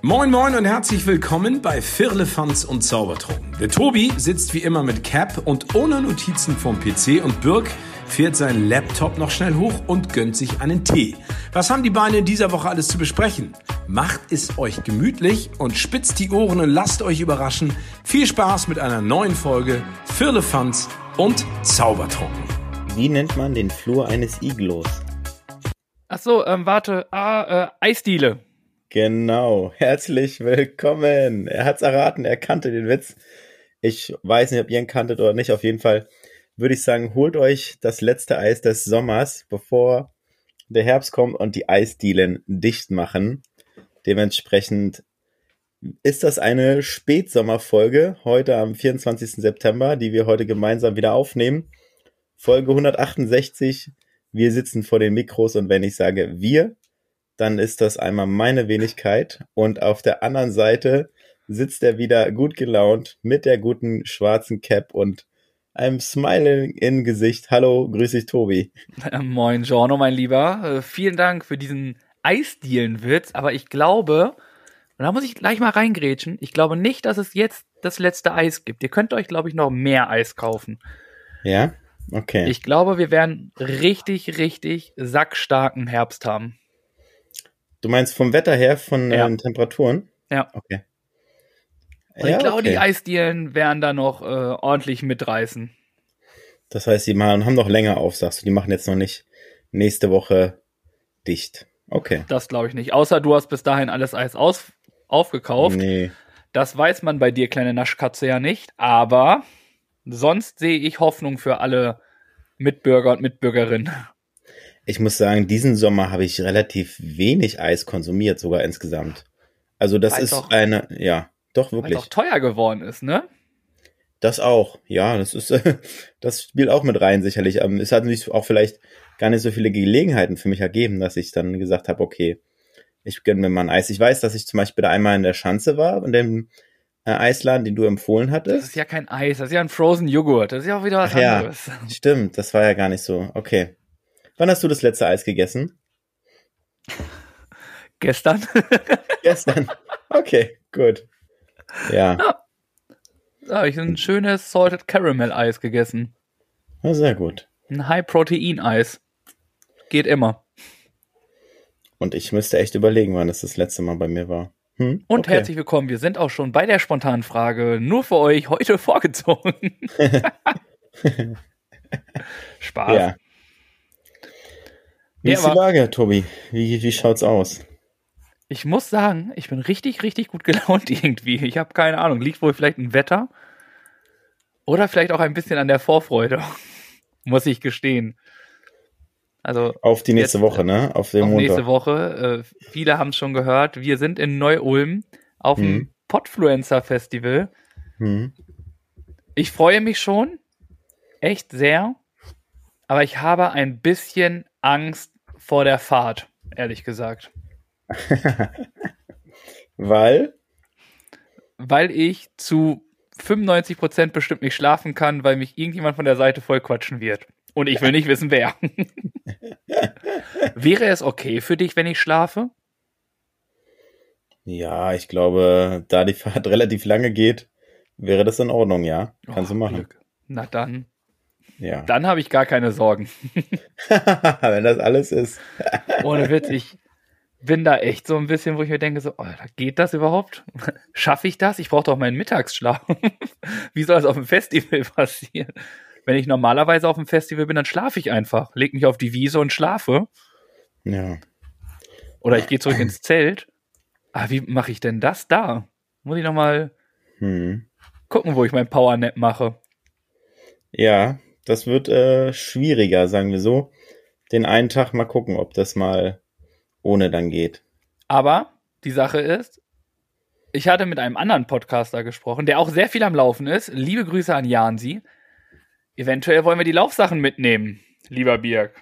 Moin Moin und herzlich willkommen bei Firlefanz und Zaubertrunken. Der Tobi sitzt wie immer mit Cap und ohne Notizen vom PC und Birk fährt seinen Laptop noch schnell hoch und gönnt sich einen Tee. Was haben die Beine in dieser Woche alles zu besprechen? Macht es euch gemütlich und spitzt die Ohren und lasst euch überraschen. Viel Spaß mit einer neuen Folge Firlefanz und Zaubertrunken. Wie nennt man den Flur eines Iglos? Ach so, ähm, warte. Ah, äh, Eisdiele. Genau. Herzlich willkommen. Er hat's erraten, er kannte den Witz. Ich weiß nicht, ob ihr ihn kanntet oder nicht. Auf jeden Fall würde ich sagen, holt euch das letzte Eis des Sommers, bevor der Herbst kommt und die Eisdielen dicht machen. Dementsprechend ist das eine Spätsommerfolge heute am 24. September, die wir heute gemeinsam wieder aufnehmen. Folge 168. Wir sitzen vor den Mikros und wenn ich sage wir, dann ist das einmal meine Wenigkeit und auf der anderen Seite sitzt er wieder gut gelaunt mit der guten schwarzen Cap und einem Smiling in Gesicht. Hallo, grüß dich, Tobi. Moin, Giorno, mein Lieber. Äh, vielen Dank für diesen Eisdielenwitz, aber ich glaube, und da muss ich gleich mal reingrätschen, ich glaube nicht, dass es jetzt das letzte Eis gibt. Ihr könnt euch, glaube ich, noch mehr Eis kaufen. Ja? Okay. Ich glaube, wir werden richtig, richtig sackstarken Herbst haben. Du meinst vom Wetter her, von Ja. den Temperaturen? Ja. Okay. Und ich glaube, die Eisdielen werden da noch äh, ordentlich mitreißen. Das heißt, die machen, haben noch länger auf, sagst du. Die machen jetzt noch nicht nächste Woche dicht. Okay. Das glaube ich nicht. Außer du hast bis dahin alles Eis aus aufgekauft. Nee. Das weiß man bei dir, kleine Naschkatze, ja nicht. Aber sonst sehe ich Hoffnung für alle Mitbürger und Mitbürgerinnen. Ich muss sagen, diesen Sommer habe ich relativ wenig Eis konsumiert, sogar insgesamt. Also das Weil's ist auch- eine, ja, doch Weil es wirklich. auch teuer geworden ist, ne? Das auch, ja, das ist, das spielt auch mit rein sicherlich. Ähm, Es hat sich auch vielleicht gar nicht so viele Gelegenheiten für mich ergeben, dass ich dann gesagt habe, okay, ich gönne mir mal ein Eis. Ich weiß, dass ich zum Beispiel da einmal in der Schanze war, in dem äh, Eisladen, den du empfohlen Das hattest. ist ja kein Eis, das ist ja ein Frozen Joghurt. Das ist ja auch wieder was Ach ja. anderes. Stimmt, das war ja gar nicht so. Okay. Wann hast du das letzte Eis gegessen? Gestern. Gestern. Okay, gut. Ja, da habe ich ein schönes Salted Caramel Eis gegessen. na, sehr gut. Ein High-Protein-Eis. Geht immer. Und ich müsste echt überlegen, wann das das letzte Mal bei mir war. Hm? Und okay. herzlich willkommen. Wir sind auch schon bei der spontanen Frage. Nur für euch heute vorgezogen. Spaß. Ja. Wie ist die Lage, Tobi? Wie, wie schaut's aus? Ich muss sagen, ich bin richtig, richtig gut gelaunt irgendwie. Ich habe keine Ahnung. Liegt wohl vielleicht im Wetter oder vielleicht auch ein bisschen an der Vorfreude, muss ich gestehen. Also Auf die nächste Jetzt, Woche, ne? Auf den auf Montag. nächste Woche. Äh, viele haben es schon gehört. Wir sind in Neu-Ulm auf dem Mhm. Podfluencer Festival. Hm. Ich freue mich schon. Echt sehr. Aber ich habe ein bisschen Angst vor der Fahrt, ehrlich gesagt. Weil? weil ich zu 95% bestimmt nicht schlafen kann, weil mich irgendjemand von der Seite voll quatschen wird. Und ich will nicht wissen, wer. Wäre es okay für dich, wenn ich schlafe? Ja, ich glaube, da die Fahrt relativ lange geht, wäre das in Ordnung, ja. Kannst Oh, du machen. Glück. Na dann. Ja. Dann habe ich gar keine Sorgen. Wenn das alles ist. Ohne Witz, ich bin da echt so ein bisschen, wo ich mir denke, so, Alter, geht das überhaupt? Schaffe ich das? Ich brauche doch meinen Mittagsschlaf. Wie soll das auf dem Festival passieren? Wenn ich normalerweise auf dem Festival bin, dann schlafe ich einfach. Leg mich auf die Wiese und schlafe. Ja. Oder ich gehe zurück ins Zelt. Ah, wie mache ich denn das da? Muss ich noch mal Hm. gucken, wo ich mein Powernap mache. Ja, das wird äh, schwieriger, sagen wir so. Den einen Tag mal gucken, ob das mal ohne dann geht. Aber die Sache ist, ich hatte mit einem anderen Podcaster gesprochen, der auch sehr viel am Laufen ist. Liebe Grüße an Jansi. Eventuell wollen wir die Laufsachen mitnehmen, lieber Birg.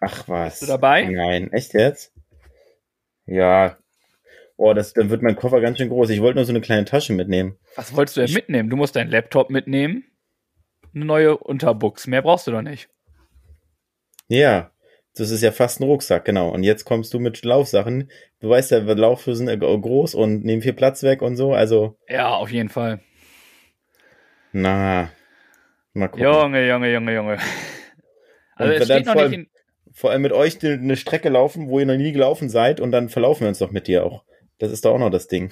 Ach was. Bist du dabei? Nein, echt jetzt? Ja. Oh, das, dann wird mein Koffer ganz schön groß. Ich wollte nur so eine kleine Tasche mitnehmen. Was wolltest du denn Ich- mitnehmen? Du musst deinen Laptop mitnehmen, eine neue Unterbuchs. Mehr brauchst du doch nicht. Ja. Das ist ja fast ein Rucksack, genau. Und jetzt kommst du mit Laufsachen. Du weißt ja, Laufhosen sind groß und nehmen viel Platz weg und so. Also. Ja, auf jeden Fall. Na. Mal gucken. Junge, Junge, Junge, Junge. Also es steht noch nicht in vor allem mit euch eine Strecke laufen, wo ihr noch nie gelaufen seid und dann verlaufen wir uns doch mit dir auch. Das ist doch auch noch das Ding.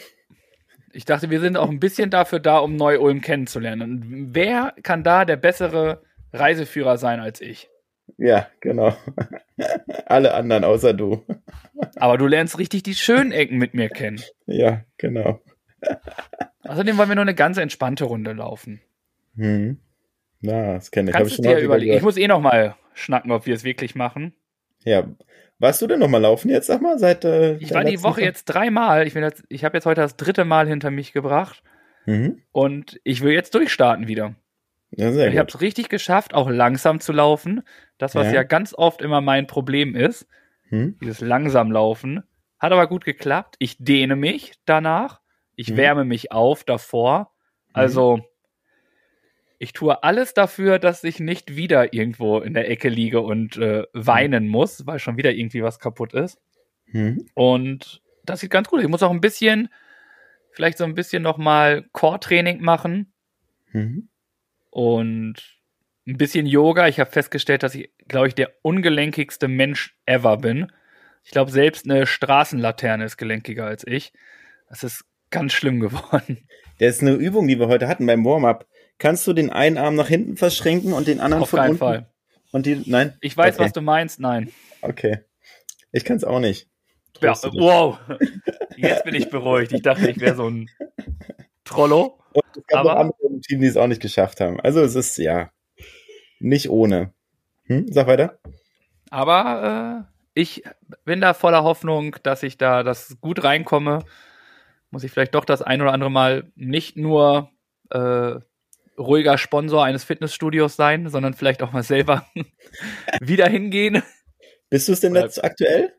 Ich dachte, wir sind auch ein bisschen dafür da, um Neu-Ulm kennenzulernen. Und wer kann da der bessere Reiseführer sein als ich? Ja, genau. Alle anderen außer du. Aber du lernst richtig die schönen Ecken mit mir kennen. Ja, genau. Außerdem wollen wir nur eine ganz entspannte Runde laufen. Hm. Na, das kenne ich. Kannst du dir überlegen. Ich muss eh noch mal schnacken, ob wir es wirklich machen. Ja. Warst du denn noch mal laufen jetzt, sag mal, seit äh, Ich war die Woche jetzt dreimal. Ich, ich habe jetzt heute das dritte Mal hinter mich gebracht. Mhm. Und ich will jetzt durchstarten wieder. Ja, sehr ich habe es richtig geschafft, auch langsam zu laufen. Das, was ja, ja ganz oft immer mein Problem ist. Hm? Dieses langsam laufen. Hat aber gut geklappt. Ich dehne mich danach. Ich hm. wärme mich auf davor. Also, ich tue alles dafür, dass ich nicht wieder irgendwo in der Ecke liege und äh, weinen mhm. muss, weil schon wieder irgendwie was kaputt ist. Mhm. Und das sieht ganz gut aus. Ich muss auch ein bisschen, vielleicht so ein bisschen nochmal Core-Training machen. Mhm. Und ein bisschen Yoga. Ich habe festgestellt, dass ich, glaube ich, der ungelenkigste Mensch ever bin. Ich glaube, selbst eine Straßenlaterne ist gelenkiger als ich. Das ist ganz schlimm geworden. Das ist eine Übung, die wir heute hatten beim Warm-up kannst du den einen Arm nach hinten verschränken und den anderen Auf von keinen unten? Fall. Und die, nein? Ich weiß, okay. was du meinst, nein. Okay. Ich kann es auch nicht. Ja, wow. Jetzt bin ich beruhigt. Ich dachte, ich wäre so ein Trollo. Und es gab aber andere im Team, die es auch nicht geschafft haben. Also es ist, ja, nicht ohne. Hm? Sag weiter. Aber äh, ich bin da voller Hoffnung, dass ich da das gut reinkomme. Muss ich vielleicht doch das ein oder andere Mal nicht nur äh, ruhiger Sponsor eines Fitnessstudios sein, sondern vielleicht auch mal selber wieder hingehen. Bist du es denn jetzt aktuell?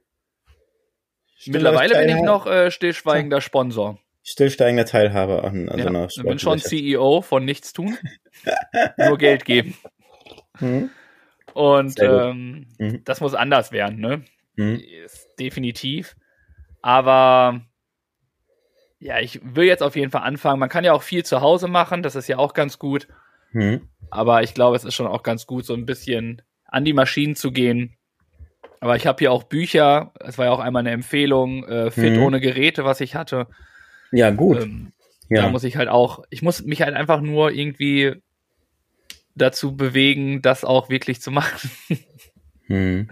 Mittlerweile bin ich noch äh, stillschweigender Sponsor. Stillsteigender Teilhaber an, an ja, so einer Ich bin schon CEO von nichts tun, nur Geld geben. Mhm. Und ähm, mhm. das muss anders werden, ne? Mhm. Definitiv. Aber ja, ich will jetzt auf jeden Fall anfangen. Man kann ja auch viel zu Hause machen, das ist ja auch ganz gut. Mhm. Aber ich glaube, es ist schon auch ganz gut, so ein bisschen an die Maschinen zu gehen. Aber ich habe hier auch Bücher, es war ja auch einmal eine Empfehlung, äh, Fit mhm. ohne Geräte, was ich hatte. Ja, gut. Ähm, ja. Da muss ich halt auch, ich muss mich halt einfach nur irgendwie dazu bewegen, das auch wirklich zu machen. Mhm.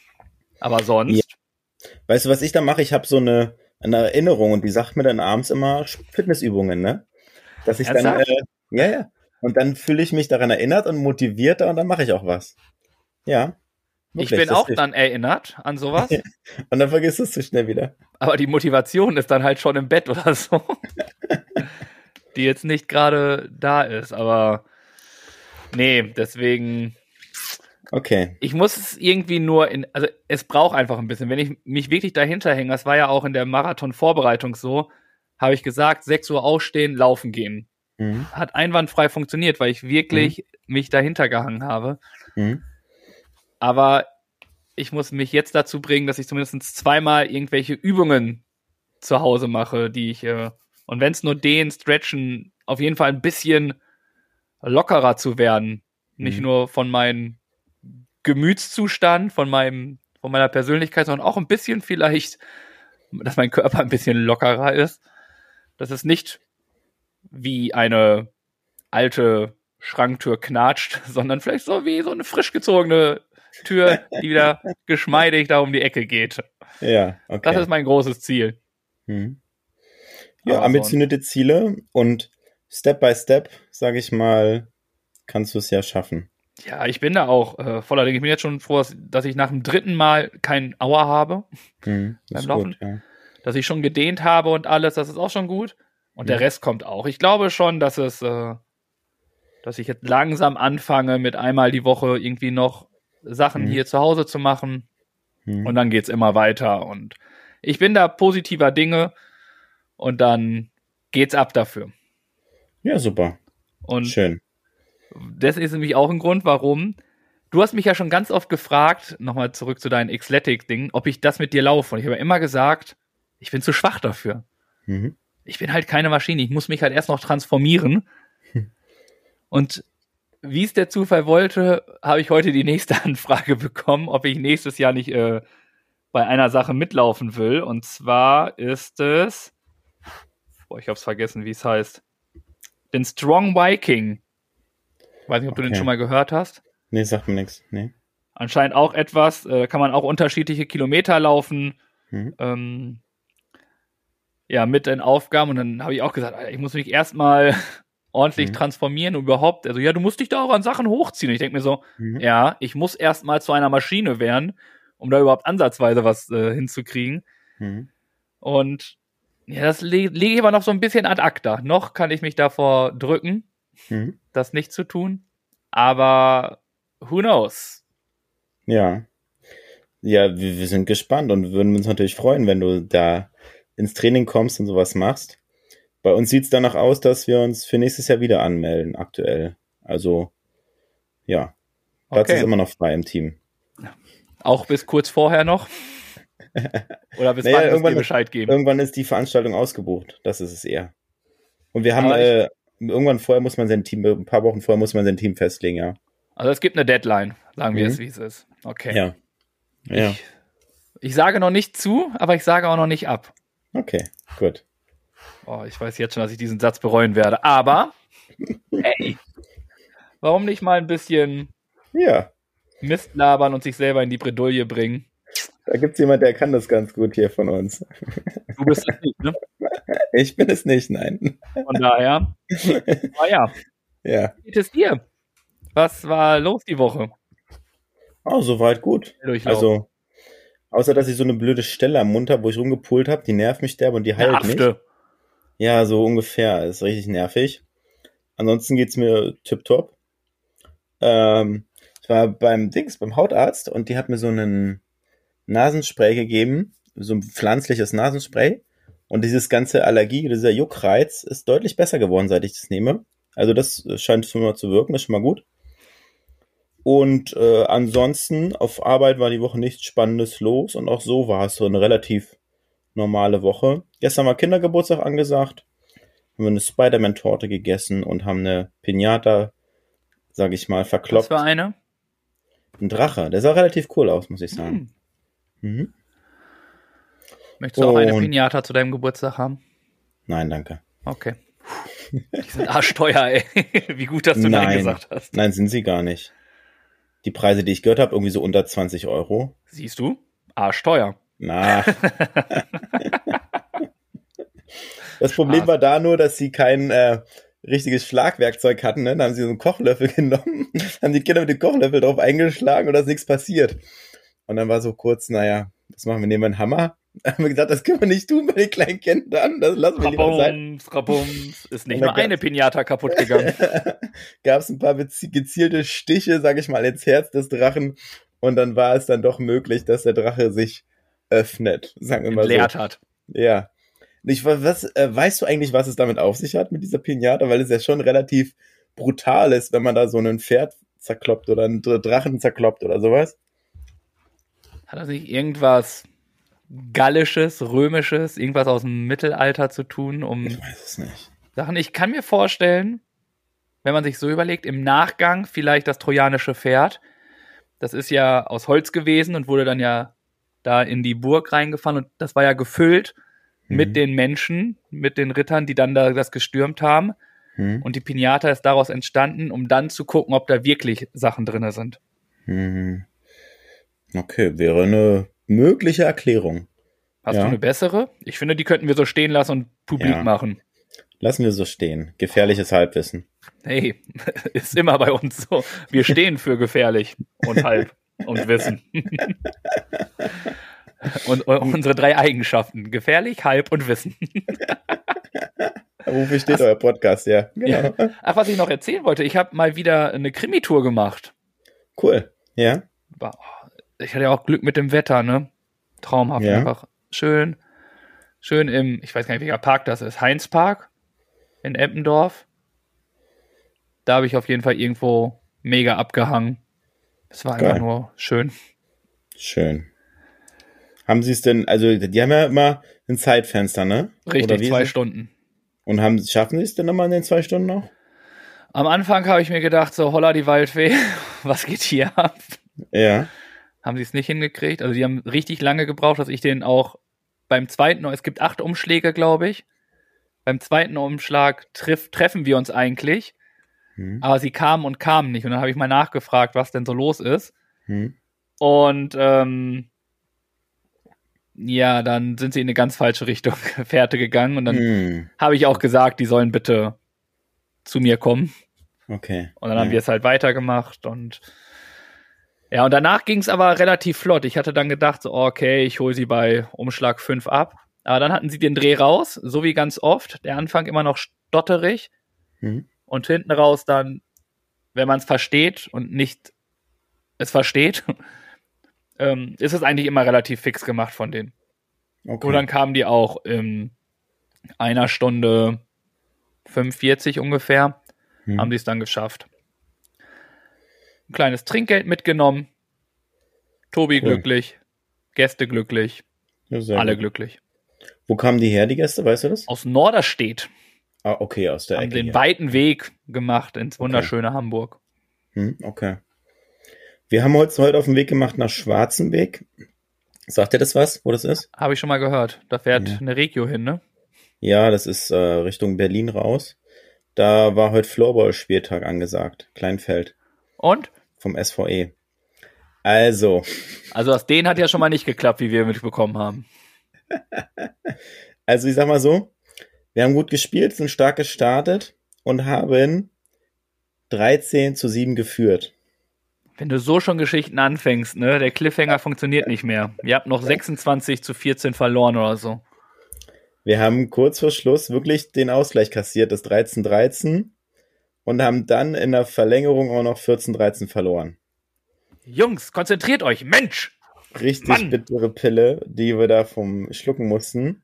Aber sonst. Ja. Weißt du, was ich da mache? Ich habe so eine, eine Erinnerung und die sagt mir dann abends immer Fitnessübungen, ne? Dass ich Ernsthaft? dann, äh, ja, ja. Und dann fühle ich mich daran erinnert und motivierter und dann mache ich auch was. Ja. Wirklich, ich bin auch dann erinnert an sowas. und dann vergisst du es zu schnell wieder. Aber die Motivation ist dann halt schon im Bett oder so. die jetzt nicht gerade da ist, aber nee, deswegen Okay. Ich muss es irgendwie nur in, also es braucht einfach ein bisschen. Wenn ich mich wirklich dahinter hänge, das war ja auch in der Marathon-Vorbereitung so, habe ich gesagt, 6 Uhr aufstehen, laufen gehen. Mhm. Hat einwandfrei funktioniert, weil ich wirklich mhm. mich dahinter gehangen habe. Mhm. Aber ich muss mich jetzt dazu bringen, dass ich zumindest zweimal irgendwelche Übungen zu Hause mache, die ich, äh, und wenn es nur den, Stretchen, auf jeden Fall ein bisschen lockerer zu werden. Nicht mhm. nur von meinen Gemütszustand, von meinem, von meiner Persönlichkeit, sondern auch ein bisschen vielleicht, dass mein Körper ein bisschen lockerer ist. Dass es nicht wie eine alte Schranktür knatscht, sondern vielleicht so wie so eine frisch gezogene Tür, die wieder geschmeidig da um die Ecke geht. Ja, okay. Das ist mein großes Ziel. Hm. Ja, Aber ambitionierte sonst. Ziele und Step by Step, sage ich mal, kannst du es ja schaffen. Ja, ich bin da auch äh, voller Dinge. Ich bin jetzt schon froh, dass ich nach dem dritten Mal keinen Auer habe hm, beim Laufen. Gut, ja. Dass ich schon gedehnt habe und alles, das ist auch schon gut. Und ja. der Rest kommt auch. Ich glaube schon, dass es, äh, dass ich jetzt langsam anfange, mit einmal die Woche irgendwie noch Sachen hm. hier zu Hause zu machen. Hm. Und dann geht's immer weiter. Und ich bin da positiver Dinge. Und dann geht's ab dafür. Ja, super. Und Schön das ist nämlich auch ein Grund, warum du hast mich ja schon ganz oft gefragt, nochmal zurück zu deinen Xletic-Ding, ob ich das mit dir laufe. Und ich habe immer gesagt, ich bin zu schwach dafür. Mhm. Ich bin halt keine Maschine. Ich muss mich halt erst noch transformieren. Und wie es der Zufall wollte, habe ich heute die nächste Anfrage bekommen, ob ich nächstes Jahr nicht äh, bei einer Sache mitlaufen will. Und zwar ist es, boah, ich hab's vergessen, wie es heißt, den Strong Viking. Weiß nicht, ob okay. du den schon mal gehört hast. Nee, sagt mir nichts. Nee. Anscheinend auch etwas, äh, kann man auch unterschiedliche Kilometer laufen. Mhm. Ähm, ja, mit den Aufgaben. Und dann habe ich auch gesagt, ich muss mich erstmal ordentlich mhm. transformieren und überhaupt, also ja, du musst dich da auch an Sachen hochziehen. Ich denke mir so, mhm. ja, ich muss erstmal zu einer Maschine werden, um da überhaupt ansatzweise was äh, hinzukriegen. Mhm. Und ja, das le lege ich aber noch so ein bisschen ad acta. Noch kann ich mich davor drücken, mhm. das nicht zu tun. Aber who knows? Ja. Ja, wir, wir sind gespannt und würden uns natürlich freuen, wenn du da ins Training kommst und sowas machst. Bei uns sieht es danach aus, dass wir uns für nächstes Jahr wieder anmelden, aktuell. Also, ja. Platz okay. ist immer noch frei im Team. Auch bis kurz vorher noch? Oder bis naja, wann Bescheid geben? Irgendwann ist die Veranstaltung ausgebucht. Das ist es eher. Und wir haben, äh, irgendwann vorher muss man sein Team, ein paar Wochen vorher muss man sein Team festlegen, ja. Also es gibt eine Deadline, sagen wir mhm. es, wie es ist. Okay. Ja. ja. Ich, ich sage noch nicht zu, aber ich sage auch noch nicht ab. Okay, gut. Oh, ich weiß jetzt schon, dass ich diesen Satz bereuen werde. Aber, hey, warum nicht mal ein bisschen ja. Mist labern und sich selber in die Bredouille bringen? Da gibt es jemand, der kann das ganz gut hier von uns. Du bist es nicht, ne? Ich bin es nicht, nein. Von daher. Naja. Ja. Wie geht es dir? Was war los die Woche? Oh, soweit gut. Also, außer dass ich so eine blöde Stelle am Mund habe, wo ich rumgepult habe, die nervt mich derbe und die heilt nicht. Ja, so ungefähr. Ist richtig nervig. Ansonsten geht's mir tipptopp. Ähm, ich war beim Dings, beim Hautarzt und die hat mir so einen Nasenspray gegeben, so ein pflanzliches Nasenspray. Und dieses ganze Allergie, dieser Juckreiz ist deutlich besser geworden, seit ich das nehme. Also das scheint schon mal zu wirken, das ist schon mal gut. Und äh, ansonsten auf Arbeit war die Woche nichts Spannendes los und auch so war es so eine relativ normale Woche. Gestern war Kindergeburtstag angesagt. Haben wir eine Spider-Man-Torte gegessen und haben eine Pinata, sag ich mal, verkloppt. Was für eine? Ein Drache. Der sah relativ cool aus, muss ich sagen. Hm. Mhm. Möchtest du auch eine Pinata zu deinem Geburtstag haben? Nein, danke. Okay. Die sind arschteuer, ey. Wie gut, dass du Nein. Nein gesagt hast. Nein, sind sie gar nicht. Die Preise, die ich gehört habe, irgendwie so unter 20 Euro. Siehst du? Arschteuer. Na. das Problem war da nur, dass sie kein äh, richtiges Schlagwerkzeug hatten. Ne? Dann haben sie so einen Kochlöffel genommen, haben die Kinder mit dem Kochlöffel drauf eingeschlagen und da ist nichts passiert. Und dann war so kurz, naja, was machen wir? Nehmen wir einen Hammer? haben wir gesagt, das können wir nicht tun bei den kleinen Kindern. Das lassen wir lieber sein. Rabums, ist nicht nur eine Pinata kaputt gegangen. Gab es ein paar gezielte Stiche, sag ich mal, ins Herz des Drachen. Und dann war es dann doch möglich, dass der Drache sich öffnet, sagen wir mal Entleert so. hat. Ja. Ich, was, äh, weißt du eigentlich, was es damit auf sich hat mit dieser Pinata? Weil es ja schon relativ brutal ist, wenn man da so ein Pferd zerkloppt oder einen Drachen zerkloppt oder sowas. Hat er sich irgendwas Gallisches, Römisches, irgendwas aus dem Mittelalter zu tun, um ich weiß es nicht. Sachen? Ich kann mir vorstellen, wenn man sich so überlegt, im Nachgang vielleicht das trojanische Pferd. Das ist ja aus Holz gewesen und wurde dann ja da in die Burg reingefahren und das war ja gefüllt mhm. mit den Menschen, mit den Rittern, die dann da das gestürmt haben. Mhm. Und die Pinata ist daraus entstanden, um dann zu gucken, ob da wirklich Sachen drin sind. Mhm. Okay, wäre eine mögliche Erklärung. Hast ja. du eine bessere? Ich finde, die könnten wir so stehen lassen und publik ja. machen. Lassen wir so stehen. Gefährliches Halbwissen. Hey, ist immer bei uns so. Wir stehen für gefährlich und halb und Wissen. und, und, unsere drei Eigenschaften. Gefährlich, halb und Wissen. Wofür steht Ach, euer Podcast, ja. Genau. ja. Ach, was ich noch erzählen wollte, ich habe mal wieder eine Krimi-Tour gemacht. Cool, ja. Ich hatte ja auch Glück mit dem Wetter, ne? Traumhaft ja. einfach. Schön. Schön im, ich weiß gar nicht, welcher Park das ist. Heinz Park in Eppendorf. Da habe ich auf jeden Fall irgendwo mega abgehangen. Es war einfach nur schön. Schön. Haben Sie es denn, also die haben ja immer ein Zeitfenster, ne? Richtig, zwei Stunden. Und haben, schaffen Sie es denn nochmal in den zwei Stunden noch? Am Anfang habe ich mir gedacht, so holla die Waldfee, was geht hier ab? Ja. Haben sie es nicht hingekriegt? Also die haben richtig lange gebraucht, dass ich den auch beim zweiten, es gibt acht Umschläge, glaube ich. Beim zweiten Umschlag treff, treffen wir uns eigentlich. Hm. Aber sie kamen und kamen nicht. Und dann habe ich mal nachgefragt, was denn so los ist. Hm. Und ähm, ja, dann sind sie in eine ganz falsche Richtung Fährte gegangen. Und dann hm. habe ich auch gesagt, die sollen bitte zu mir kommen. Okay. Und dann ja. haben wir es halt weitergemacht und ja, und danach ging es aber relativ flott. Ich hatte dann gedacht, so, okay, ich hole sie bei Umschlag 5 ab. Aber dann hatten sie den Dreh raus, so wie ganz oft. Der Anfang immer noch stotterig. Mhm. Und hinten raus dann, wenn man es versteht und nicht es versteht, ähm, ist es eigentlich immer relativ fix gemacht von denen. Okay. Und dann kamen die auch in einer Stunde 45 ungefähr, hm. haben sie es dann geschafft. Ein kleines Trinkgeld mitgenommen. Tobi cool. glücklich, Gäste glücklich, ja, alle gut. glücklich. Wo kamen die her, die Gäste, weißt du das? Aus Norderstedt. Ah, okay, aus der haben Ecke. den hier. weiten Weg gemacht ins wunderschöne okay. Hamburg. Hm, okay. Wir haben uns heute auf den Weg gemacht nach Schwarzenbeck. Sagt ihr das was, wo das ist? Habe ich schon mal gehört. Da fährt ja. eine Regio hin, ne? Ja, das ist äh, Richtung Berlin raus. Da war heute Floorball-Spieltag angesagt. Kleinfeld. Und? Vom SVE. Also. Also aus denen hat ja schon mal nicht geklappt, wie wir mitbekommen haben. also ich sag mal so, wir haben gut gespielt, sind stark gestartet und haben 13 zu 7 geführt. Wenn du so schon Geschichten anfängst, ne, der Cliffhanger funktioniert nicht mehr. Ihr habt noch 26 zu 14 verloren oder so. Wir haben kurz vor Schluss wirklich den Ausgleich kassiert, das 13-13 und haben dann in der Verlängerung auch noch 14-13 verloren. Jungs, konzentriert euch, Mensch! Richtig Mann. bittere Pille, die wir da vom Schlucken mussten.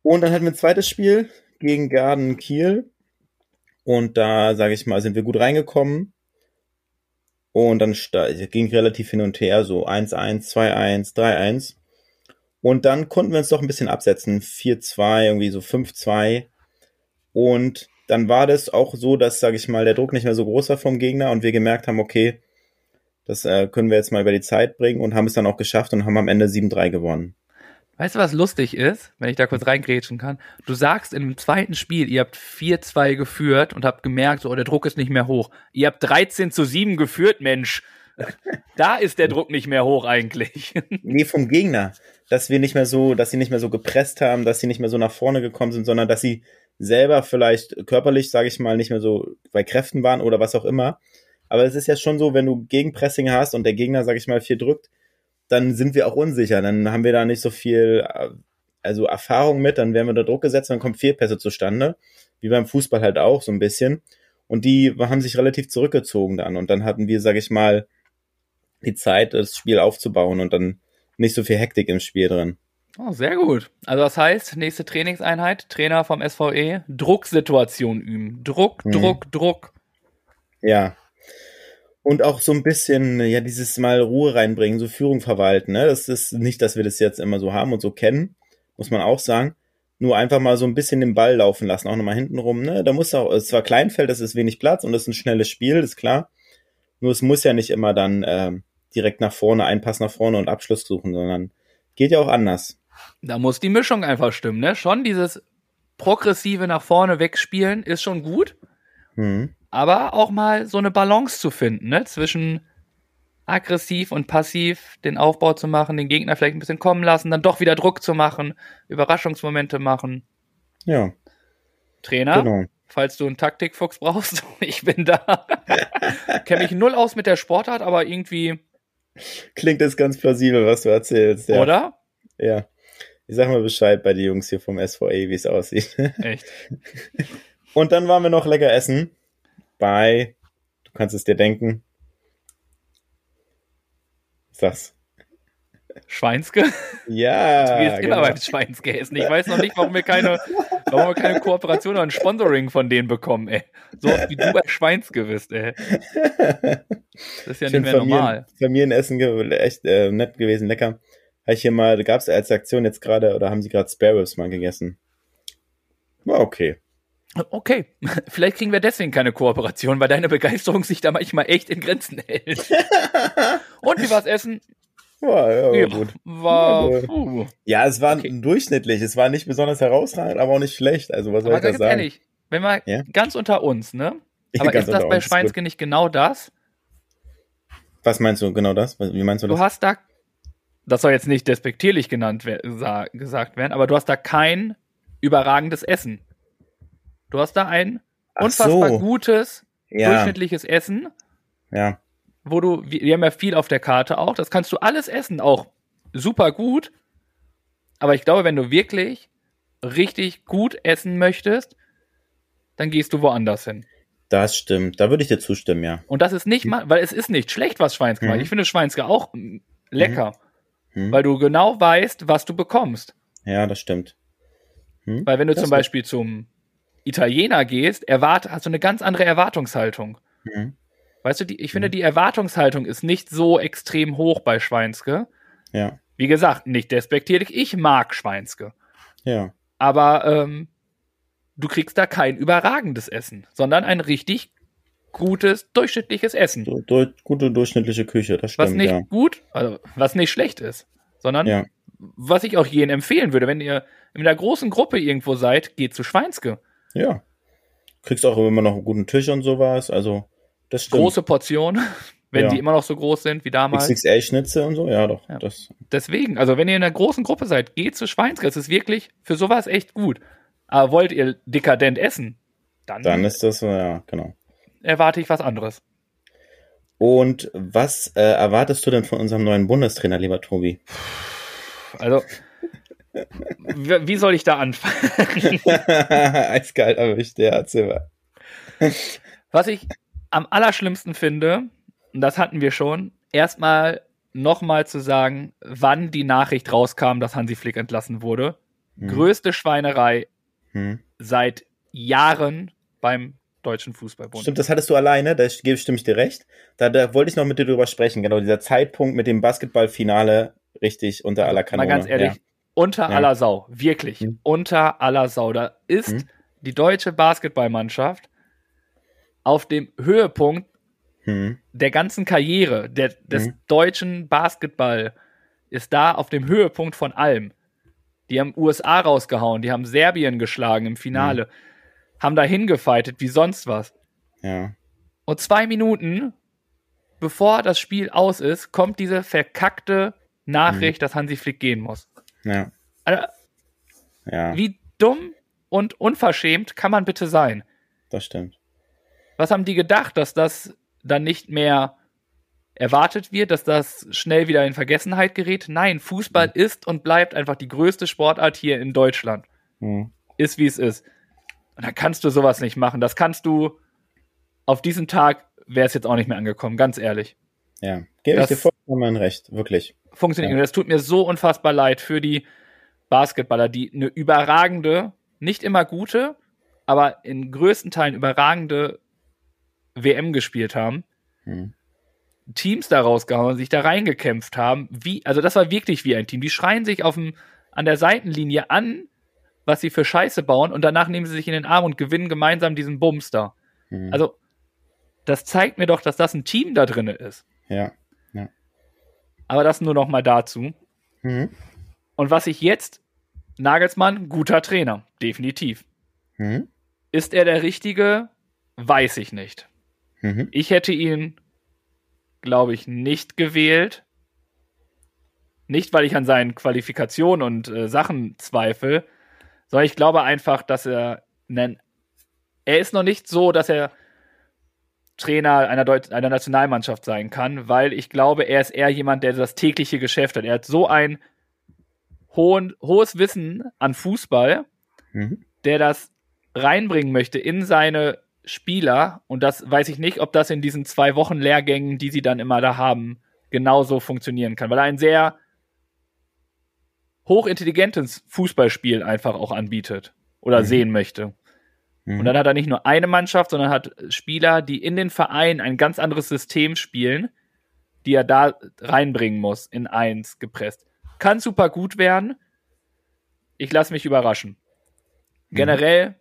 Und dann hatten wir ein zweites Spiel gegen Garden Kiel. Und da, sage ich mal, sind wir gut reingekommen. Und dann ging relativ hin und her, so 1-1, 2-1, 3-1. Und dann konnten wir uns doch ein bisschen absetzen. 4-2, irgendwie so 5-2. Und dann war das auch so, dass, sage ich mal, der Druck nicht mehr so groß war vom Gegner und wir gemerkt haben, okay, das äh, können wir jetzt mal über die Zeit bringen und haben es dann auch geschafft und haben am Ende 7-3 gewonnen. Weißt du, was lustig ist, wenn ich da kurz reingrätschen kann? Du sagst dem zweiten Spiel, ihr habt 4-2 geführt und habt gemerkt, so, oh, der Druck ist nicht mehr hoch. Ihr habt 13 zu 7 geführt, Mensch. da ist der Druck nicht mehr hoch eigentlich. nee, vom Gegner dass wir nicht mehr so, dass sie nicht mehr so gepresst haben, dass sie nicht mehr so nach vorne gekommen sind, sondern dass sie selber vielleicht körperlich, sage ich mal, nicht mehr so bei Kräften waren oder was auch immer. Aber es ist ja schon so, wenn du Gegenpressing hast und der Gegner, sage ich mal, viel drückt, dann sind wir auch unsicher. Dann haben wir da nicht so viel, also Erfahrung mit, dann werden wir unter Druck gesetzt, dann kommt Fehlpässe zustande, wie beim Fußball halt auch so ein bisschen. Und die haben sich relativ zurückgezogen dann. Und dann hatten wir, sage ich mal, die Zeit, das Spiel aufzubauen und dann nicht so viel Hektik im Spiel drin. Oh, sehr gut. Also das heißt, nächste Trainingseinheit, Trainer vom SVE, Drucksituation üben. Druck, mhm. Druck, Druck. Ja. Und auch so ein bisschen, ja, dieses Mal Ruhe reinbringen, so Führung verwalten. Ne? Das ist nicht, dass wir das jetzt immer so haben und so kennen, muss man auch sagen. Nur einfach mal so ein bisschen den Ball laufen lassen, auch nochmal hinten rum. Ne? Da muss auch, es war Kleinfeld, das ist wenig Platz und das ist ein schnelles Spiel, ist klar. Nur es muss ja nicht immer dann ähm, direkt nach vorne, ein Pass nach vorne und Abschluss suchen, sondern geht ja auch anders. Da muss die Mischung einfach stimmen, ne? Schon dieses progressive nach vorne wegspielen ist schon gut. Mhm. Aber auch mal so eine Balance zu finden, ne? Zwischen aggressiv und passiv den Aufbau zu machen, den Gegner vielleicht ein bisschen kommen lassen, dann doch wieder Druck zu machen, Überraschungsmomente machen. Ja. Trainer, genau. falls du einen Taktikfuchs brauchst, ich bin da. Kenne mich null aus mit der Sportart, aber irgendwie Klingt das ganz plausibel, was du erzählst. Ja. Oder? Ja. Ich sag mal Bescheid bei den Jungs hier vom SVA, wie es aussieht. Echt? Und dann waren wir noch lecker essen bei, du kannst es dir denken. Sag's. Schweinske? Ja. Du gehst genau. immer beim Schweinske essen. Ich weiß noch nicht, warum wir keine Warum wir keine Kooperation oder ein Sponsoring von denen bekommen, ey? So oft wie du bei Schweinske bist, ey. Das ist ja nicht mehr Familien, normal. Familienessen, echt äh, nett gewesen, lecker. Habe ich hier mal, da gab es als Aktion jetzt gerade, oder haben sie gerade Spare Ribs mal gegessen? War okay. Okay, vielleicht kriegen wir deswegen keine Kooperation, weil deine Begeisterung sich da manchmal echt in Grenzen hält. Und wie war's essen? War, ja, war Ja, gut. War, Ja, gut. Ja, es war Okay. durchschnittlich. Es war nicht besonders herausragend, aber auch nicht schlecht. Also, was soll Aber ich da sagen? ehrlich, wenn wir Ja? ganz unter uns, ne? Ja, Aber ist das bei Schweinske nicht genau das? Was meinst du genau das? Wie meinst du Du das? hast da, das soll jetzt nicht despektierlich genannt sa- gesagt werden, aber du hast da kein überragendes Essen. Du hast da ein Ach unfassbar so. gutes, Ja, durchschnittliches Essen, ja. wo du, wir haben ja viel auf der Karte auch, das kannst du alles essen, auch super gut. Aber ich glaube, wenn du wirklich richtig gut essen möchtest, dann gehst du woanders hin. Das stimmt. Da würde ich dir zustimmen, ja. Und das ist nicht mal, weil es ist nicht schlecht, was Schweinske macht. Mhm. Ich finde Schweinske auch mm, lecker, Mhm. Weil du genau weißt, was du bekommst. Ja, das stimmt. Hm? Weil wenn du Das zum Beispiel zum Italiener gehst, erwart, hast du eine ganz andere Erwartungshaltung. Mhm. Weißt du, die, ich finde, die Erwartungshaltung ist nicht so extrem hoch bei Schweinske. Ja, Wie gesagt, nicht despektierlich, ich mag Schweinske. ja. Aber ähm, du kriegst da kein überragendes Essen, sondern ein richtig gutes, durchschnittliches Essen. Du, du, gute durchschnittliche Küche, das was stimmt, nicht ja. gut, also was nicht schlecht ist, sondern Ja, was ich auch jedem empfehlen würde, wenn ihr in der großen Gruppe irgendwo seid, geht zu Schweinske. ja. Kriegst auch immer noch einen guten Tisch und sowas, also das stimmt. Große Portion, wenn Ja. die immer noch so groß sind wie damals. XXL-Schnitze und so, ja doch. Ja. Das, Deswegen, also wenn ihr in einer großen Gruppe seid, geht zu Schweinske. Es ist wirklich für sowas echt gut. Aber wollt ihr dekadent essen, dann, dann ist das, ja, genau. Erwarte ich was anderes. Und was äh, erwartest du denn von unserem neuen Bundestrainer, lieber Tobi? Also, wie soll ich da anfangen? Eiskalt erwischt, ja, erzähl mal. Was ich am allerschlimmsten finde, und das hatten wir schon, erstmal nochmal zu sagen, wann die Nachricht rauskam, dass Hansi Flick entlassen wurde. Hm. Größte Schweinerei Hm. seit Jahren beim Deutschen Fußballbund. Stimmt, das hattest du alleine, da gebe stimme ich dir recht. Da, da wollte ich noch mit dir drüber sprechen, genau, dieser Zeitpunkt mit dem Basketballfinale richtig unter aller Kanone. Mal ganz ehrlich, Ja. unter Ja. aller Sau, wirklich, Hm. unter aller Sau. Da ist Hm. die deutsche Basketballmannschaft auf dem Höhepunkt Hm. der ganzen Karriere der, des Mhm. deutschen Basketball ist da auf dem Höhepunkt von allem. Die haben USA rausgehauen, die haben Serbien geschlagen im Finale, haben da hingefightet wie sonst was. Ja. Und zwei Minuten bevor das Spiel aus ist, kommt diese verkackte Nachricht, dass Hansi Flick gehen muss. Ja. Also, Ja. wie dumm und unverschämt kann man bitte sein? Das stimmt. Was haben die gedacht, dass das dann nicht mehr erwartet wird, dass das schnell wieder in Vergessenheit gerät? Nein, Fußball ist und bleibt einfach die größte Sportart hier in Deutschland. Hm. Ist wie es ist. Und da kannst du sowas nicht machen. Das kannst du auf diesem Tag wäre es jetzt auch nicht mehr angekommen, ganz ehrlich. Ja. Gebe ich dir vollkommen recht, wirklich. Funktioniert. Ja. Und das tut mir so unfassbar leid für die Basketballer, die eine überragende, nicht immer gute, aber in größten Teilen überragende WM gespielt haben. Hm. Teams da rausgehauen, sich da reingekämpft haben. Wie, also das war wirklich wie ein Team. Die schreien sich auf dem, an der Seitenlinie an, was sie für Scheiße bauen und danach nehmen sie sich in den Arm und gewinnen gemeinsam diesen Bums da. Hm. Also, das zeigt mir doch, dass das ein Team da drinne ist. ja. Aber das nur noch mal dazu. Mhm. Und was ich jetzt, Nagelsmann, guter Trainer, definitiv. Mhm. Ist er der Richtige? Weiß ich nicht. Mhm. Ich hätte ihn, glaube ich, nicht gewählt. Nicht, weil ich an seinen Qualifikationen und äh, Sachen zweifle, sondern ich glaube einfach, dass er, nen- er ist noch nicht so, dass er Trainer einer, Deut einer Nationalmannschaft sein kann, weil ich glaube, er ist eher jemand, der das tägliche Geschäft hat. Er hat so ein hohen, hohes Wissen an Fußball, Mhm. der das reinbringen möchte in seine Spieler. Und das weiß ich nicht, ob das in diesen zwei Wochen Lehrgängen, die sie dann immer da haben, genauso funktionieren kann, weil er ein sehr hochintelligentes Fußballspiel einfach auch anbietet. oder Mhm. sehen möchte. Mhm. Und dann hat er nicht nur eine Mannschaft, sondern hat Spieler, die in den Verein ein ganz anderes System spielen, die er da reinbringen muss, in eins gepresst. Kann super gut werden. Ich lasse mich überraschen. Mhm. Generell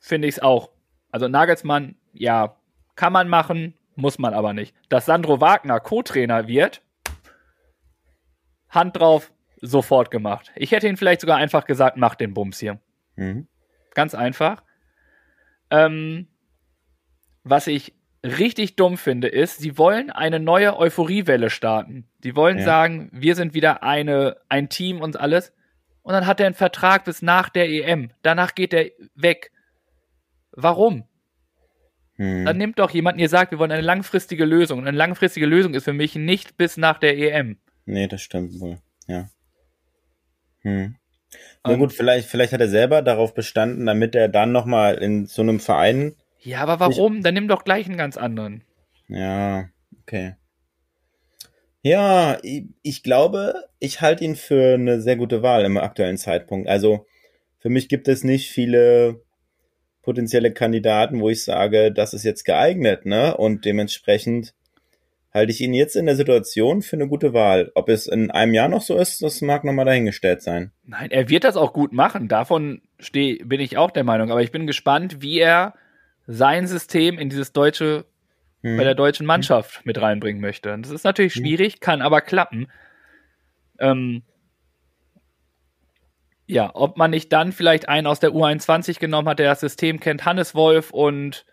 finde ich es auch. Also Nagelsmann, ja, kann man machen, muss man aber nicht. Dass Sandro Wagner Co-Trainer wird, Hand drauf, sofort gemacht. Ich hätte ihn vielleicht sogar einfach gesagt, mach den Bums hier. Mhm. Ganz einfach. Ähm, was ich richtig dumm finde, ist, sie wollen eine neue Euphoriewelle starten. Die wollen Ja. sagen, wir sind wieder eine, ein Team und alles. Und dann hat er einen Vertrag bis nach der EM. Danach geht er weg. Warum? Mhm. Dann nimmt doch jemanden, ihr sagt, wir wollen eine langfristige Lösung. Und eine langfristige Lösung ist für mich nicht bis nach der EM. Nee, das stimmt wohl. Ja. Hm. Na gut, vielleicht, vielleicht hat er selber darauf bestanden, damit er dann nochmal in so einem Verein. Ja, aber warum? Dann nimm doch gleich einen ganz anderen. Ja, okay. Ja, ich, ich glaube, ich halte ihn für eine sehr gute Wahl im aktuellen Zeitpunkt. Also für mich gibt es nicht viele potenzielle Kandidaten, wo ich sage, das ist jetzt geeignet, ne? Und dementsprechend halte ich ihn jetzt in der Situation für eine gute Wahl. Ob es in einem Jahr noch so ist, das mag nochmal dahingestellt sein. Nein, er wird das auch gut machen. Davon steh, bin ich auch der Meinung. Aber ich bin gespannt, wie er sein System in dieses deutsche, Hm. bei der deutschen Mannschaft mit reinbringen möchte. Und Das ist natürlich schwierig, kann aber klappen. Ähm, ja, ob man nicht dann vielleicht einen aus der U21 genommen hat, der das System kennt, Hannes Wolf und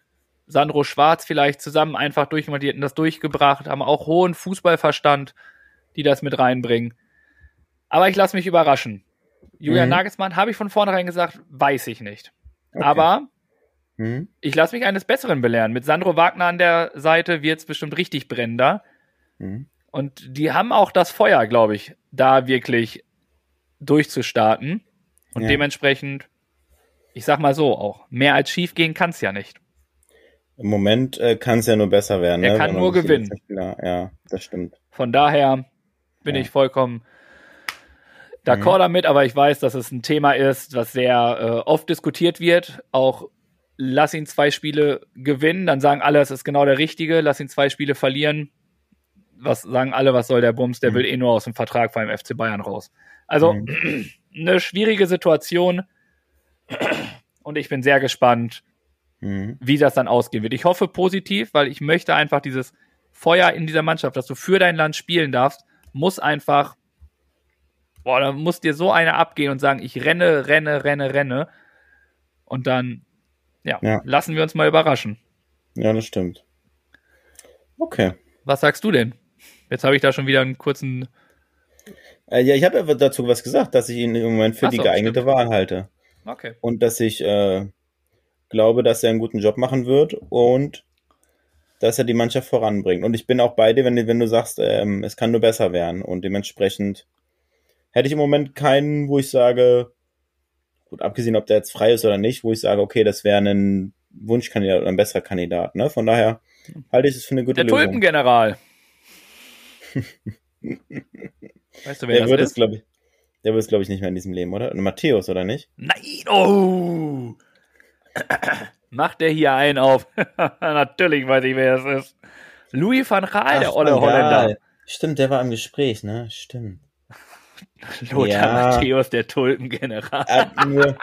Sandro Schwarz vielleicht zusammen einfach durch, die hätten das durchgebracht, haben auch hohen Fußballverstand, die das mit reinbringen. Aber ich lasse mich überraschen. Julian Mhm. Nagelsmann, habe ich von vornherein gesagt, weiß ich nicht. Okay. Aber Hm. ich lasse mich eines Besseren belehren. Mit Sandro Wagner an der Seite wird es bestimmt richtig brennender. Hm. Und die haben auch das Feuer, glaube ich, da wirklich durchzustarten. Und Ja. dementsprechend, ich sag mal so auch, mehr als schief gehen kann es ja nicht. Im Moment äh, kann es ja nur besser werden. Er ne? kann wenn nur gewinnen. Spieler- Ja, das stimmt. Von daher bin Ja. ich vollkommen d'accord Mhm. damit, aber ich weiß, dass es ein Thema ist, was sehr äh, oft diskutiert wird. Auch lass ihn zwei Spiele gewinnen, dann sagen alle, es ist genau der Richtige. Lass ihn zwei Spiele verlieren. Was sagen alle, was soll der Bums? Der Mhm. will eh nur aus dem Vertrag beim FC Bayern raus. Also eine schwierige Situation. Und ich bin sehr gespannt, Mhm. wie das dann ausgehen wird. Ich hoffe positiv, weil ich möchte einfach dieses Feuer in dieser Mannschaft, dass du für dein Land spielen darfst, muss einfach, boah, da muss dir so einer abgehen und sagen, ich renne, renne, renne, renne. Und dann, ja, Ja. lassen wir uns mal überraschen. Ja, das stimmt. Okay. Was sagst du denn? Jetzt habe ich da schon wieder einen kurzen. Äh, ja, ich habe ja dazu was gesagt, dass ich ihn im Moment für Ach die so, geeignete stimmt. Wahl halte. Okay. Und dass ich äh, glaube, dass er einen guten Job machen wird und dass er die Mannschaft voranbringt. Und ich bin auch bei dir, wenn, du- wenn du sagst, ähm, es kann nur besser werden. Und dementsprechend hätte ich im Moment keinen, wo ich sage, gut, abgesehen, ob der jetzt frei ist oder nicht, wo ich sage, okay, das wäre ein Wunschkandidat oder ein besserer Kandidat. Ne? Von daher halte ich es für eine gute Der Lösung. Tulpengeneral. weißt du, wer Der das wird es, ist? glaube ich, der wird es, glaube ich, nicht mehr in diesem Leben, oder? Matthäus, oder nicht? Nein, oh! Macht der hier einen auf? Natürlich weiß ich, wer es ist. Louis van Gaal, der Ach, olle Van Holländer. Stimmt, der war im Gespräch, ne? Stimmt. Lothar Ja. Matthäus, der Tulpengeneral. Ah, nur,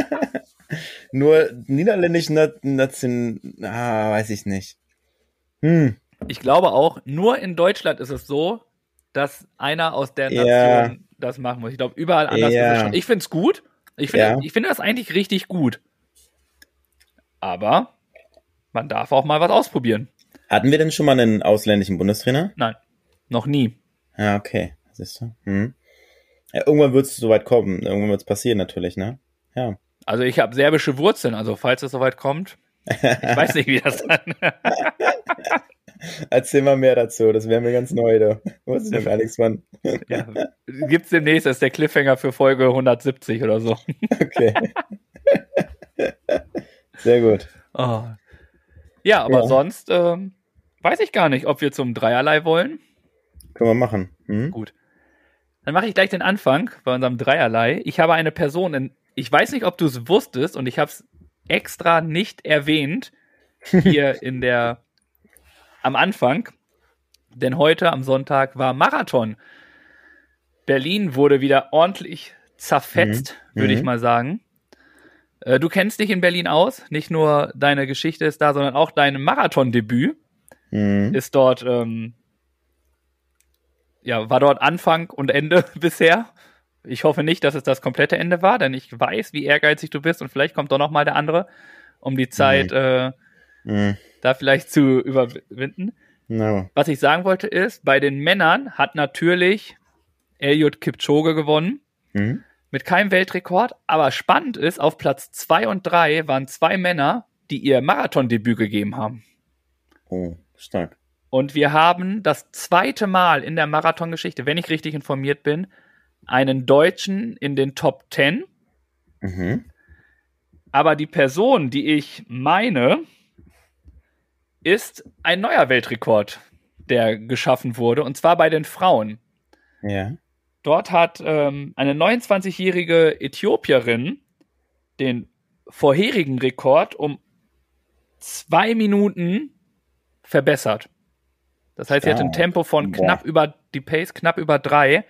nur niederländisch Na- Nation, ah, weiß ich nicht. Hm, Ich glaube auch, nur in Deutschland ist es so, dass einer aus der Nation Ja. das machen muss. Ich glaube, überall anders Ja. ist es schon. Ich finde es gut. Ich finde Ja. ich finde das eigentlich richtig gut. Aber man darf auch mal was ausprobieren. hatten wir denn schon mal einen ausländischen Bundestrainer? Nein, noch nie. Ja, okay. Siehst du? Hm. Ja, irgendwann wird es soweit kommen. Irgendwann wird es passieren, natürlich, ne? Ja. Also ich habe serbische Wurzeln, also falls es soweit kommt. Ich weiß nicht, wie das dann. Erzähl mal mehr dazu, das wäre mir ganz neu, da. Wusste ich noch gar nichts von. ja, gibt's demnächst, das ist der Cliffhanger für Folge 170 oder so. Okay. Sehr gut. Oh. Ja, aber Ja. sonst ähm, weiß ich gar nicht, ob wir zum Dreierlei wollen. Können wir machen. Hm? Gut. Dann mache ich gleich den Anfang bei unserem Dreierlei. Ich habe eine Person in ich weiß nicht, ob du es wusstest und ich habe es extra nicht erwähnt hier in der am Anfang, denn heute am Sonntag war Marathon. Berlin wurde wieder ordentlich zerfetzt, mhm. würde ich mhm. mal sagen. Äh, du kennst dich in Berlin aus, nicht nur deine Geschichte ist da, sondern auch dein Marathondebüt mhm. ist dort, ähm, ja, war dort Anfang und Ende bisher. Ich hoffe nicht, dass es das komplette Ende war, denn ich weiß, wie ehrgeizig du bist und vielleicht kommt doch noch mal der andere, um die Zeit mhm. Äh, mhm. da vielleicht zu überwinden. No. Was ich sagen wollte ist, bei den Männern hat natürlich Eliud Kipchoge gewonnen. Mhm. Mit keinem Weltrekord, aber spannend ist, auf Platz zwei und drei waren zwei Männer, die ihr Marathondebüt gegeben haben. Oh, stark. Und wir haben das zweite Mal in der Marathongeschichte, wenn ich richtig informiert bin, einen Deutschen in den Top 10. Mhm. Aber die Person, die ich meine, ist ein neuer Weltrekord, der geschaffen wurde, und zwar bei den Frauen. Ja. Dort hat ähm, eine 29-jährige Äthiopierin den vorherigen Rekord um zwei Minuten verbessert. Das heißt, sie hat ein Tempo von knapp Boah. über die Pace, knapp über drei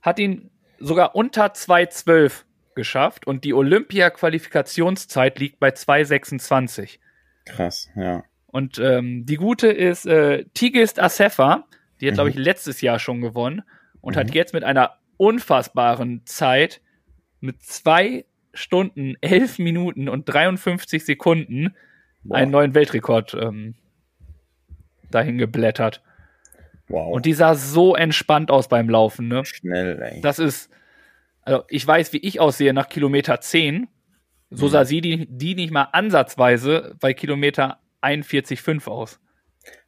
hat ihn sogar unter 2,12 geschafft und die Olympia-Qualifikationszeit liegt bei 2,26. Krass, ja. Und ähm, die gute ist äh, Tigist Asefa, die hat, mhm. glaube ich, letztes Jahr schon gewonnen und mhm. hat jetzt mit einer unfassbaren Zeit mit zwei Stunden, elf Minuten und 53 Sekunden Boah. einen neuen Weltrekord ähm, dahin geblättert. Wow. Und die sah so entspannt aus beim Laufen, ne? Schnell, ey. Das ist, also ich weiß, wie ich aussehe nach Kilometer 10. So mhm. sah sie die, die nicht mal ansatzweise bei Kilometer 41,5 aus.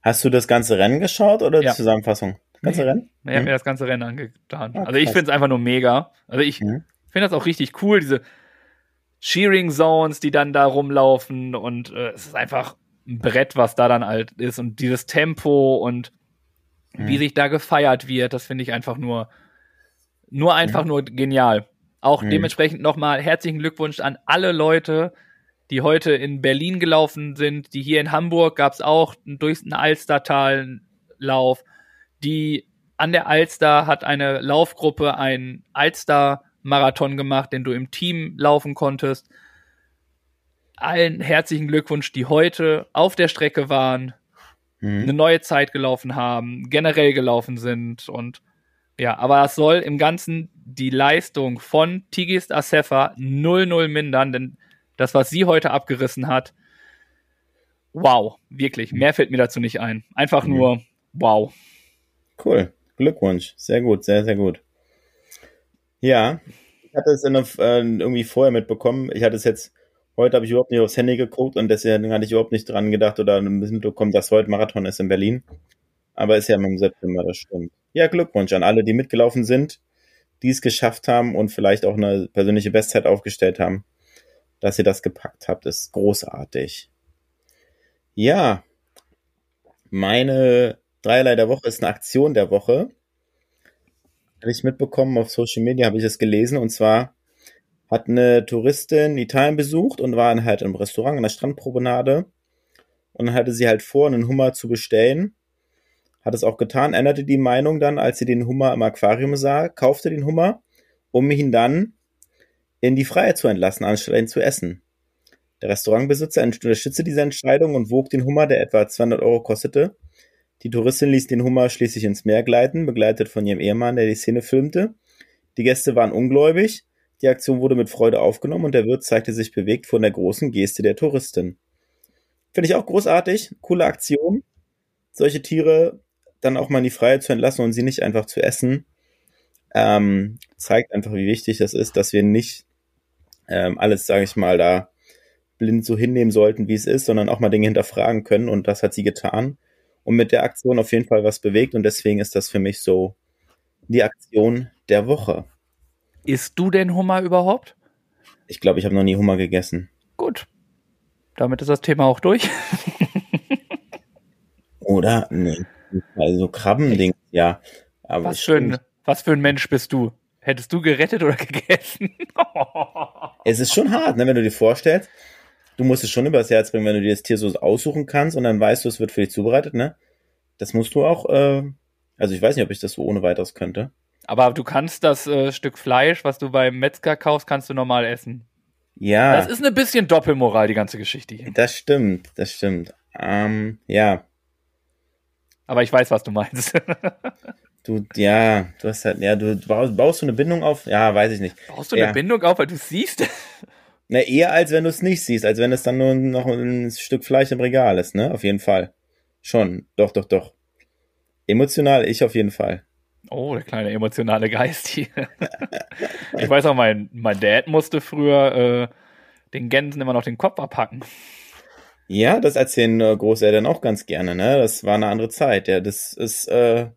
Hast du das ganze Rennen geschaut oder ja. die Zusammenfassung? Ganze. Rennen? Ich habe mir das ganze Rennen angetan. Ah, also ich finde es einfach nur mega. Also ich mhm. finde das auch richtig cool, diese Cheering Zones, die dann da rumlaufen und äh, es ist einfach ein Brett, was da dann halt ist und dieses Tempo und mhm. wie sich da gefeiert wird, das finde ich einfach nur, nur einfach mhm. nur genial. Auch mhm. dementsprechend nochmal herzlichen Glückwunsch an alle Leute, die heute in Berlin gelaufen sind, die hier in Hamburg gab es auch durch einen Alstertal-Lauf. Die an der Alster hat eine Laufgruppe einen Alster-Marathon gemacht, den du im Team laufen konntest. Allen herzlichen Glückwunsch, die heute auf der Strecke waren mhm. eine neue Zeit gelaufen haben, generell gelaufen sind und ja, aber das soll im Ganzen die Leistung von Tigist Asefa 0-0 mindern, denn das, was sie heute abgerissen hat, wow, wirklich, mehr fällt mir dazu nicht ein. Einfach mhm. nur wow. Cool, Glückwunsch, sehr gut, sehr, sehr gut. Ja, ich hatte es in, äh, irgendwie vorher mitbekommen. Ich hatte es jetzt Heute habe ich überhaupt nicht aufs Handy geguckt und deswegen hatte ich überhaupt nicht dran gedacht oder mitbekommen, dass heute Marathon ist in Berlin. Aber ist ja im September, das stimmt. Ja, Glückwunsch an alle, die mitgelaufen sind, die es geschafft haben und vielleicht auch eine persönliche Bestzeit aufgestellt haben. Dass ihr das gepackt habt, ist großartig. Ja, meine Dreierlei der Woche ist eine Aktion der Woche. Habe ich mitbekommen auf Social Media, habe ich es gelesen und zwar hat eine Touristin Italien besucht und war dann halt im Restaurant an der Strandpromenade. Und dann hatte sie halt vor, einen Hummer zu bestellen. Hat es auch getan, änderte die Meinung dann, als sie den Hummer im Aquarium sah, kaufte den Hummer, um ihn dann in die Freiheit zu entlassen, anstatt ihn zu essen. Der Restaurantbesitzer unterstützte diese Entscheidung und wog den Hummer, der etwa 200 Euro kostete. Die Touristin ließ den Hummer schließlich ins Meer gleiten, begleitet von ihrem Ehemann, der die Szene filmte. Die Gäste waren ungläubig, die Aktion wurde mit Freude aufgenommen und der Wirt zeigte sich bewegt von der großen Geste der Touristin. Finde ich auch großartig, coole Aktion, solche Tiere dann auch mal in die Freiheit zu entlassen und sie nicht einfach zu essen. Ähm, zeigt einfach, wie wichtig das ist, dass wir nicht ähm, alles, sage ich mal, da blind so hinnehmen sollten, wie es ist, sondern auch mal Dinge hinterfragen können und das hat sie getan und mit der Aktion auf jeden Fall was bewegt und deswegen ist das für mich so die Aktion der Woche. Isst du denn Hummer überhaupt? Ich glaube, ich habe noch nie Hummer gegessen. Gut. Damit ist das Thema auch durch. Oder? Nee. Also Krabbending, ja. Aber was, für ein, was für ein Mensch bist du? Hättest du gerettet oder gegessen? es ist schon hart, ne, wenn du dir vorstellst, du musst es schon übers Herz bringen, wenn du dir das Tier so aussuchen kannst und dann weißt du, es wird für dich zubereitet, ne? Das musst du auch, äh, also ich weiß nicht, ob ich das so ohne weiteres könnte. Aber du kannst das äh, Stück Fleisch, was du beim Metzger kaufst, kannst du normal essen. Ja. Das ist ein bisschen Doppelmoral, die ganze Geschichte hier. Das stimmt, das stimmt. Ähm, ja. Aber ich weiß, was du meinst. du, ja, du hast halt, ja, du baust, baust du eine Bindung auf? Ja, weiß ich nicht. Baust du ja. eine Bindung auf, weil du siehst? Na, eher als wenn du es nicht siehst, als wenn es dann nur noch ein Stück Fleisch im Regal ist, ne? Auf jeden Fall. Schon. Doch, doch, doch. Emotional, ich auf jeden Fall. Oh, der kleine emotionale Geist hier. ich weiß auch, mein, mein Dad musste früher äh, den Gänsen immer noch den Kopf abhacken. Ja, das erzählen äh, Großeltern auch ganz gerne, ne? Das war eine andere Zeit. Ja, das ist, äh,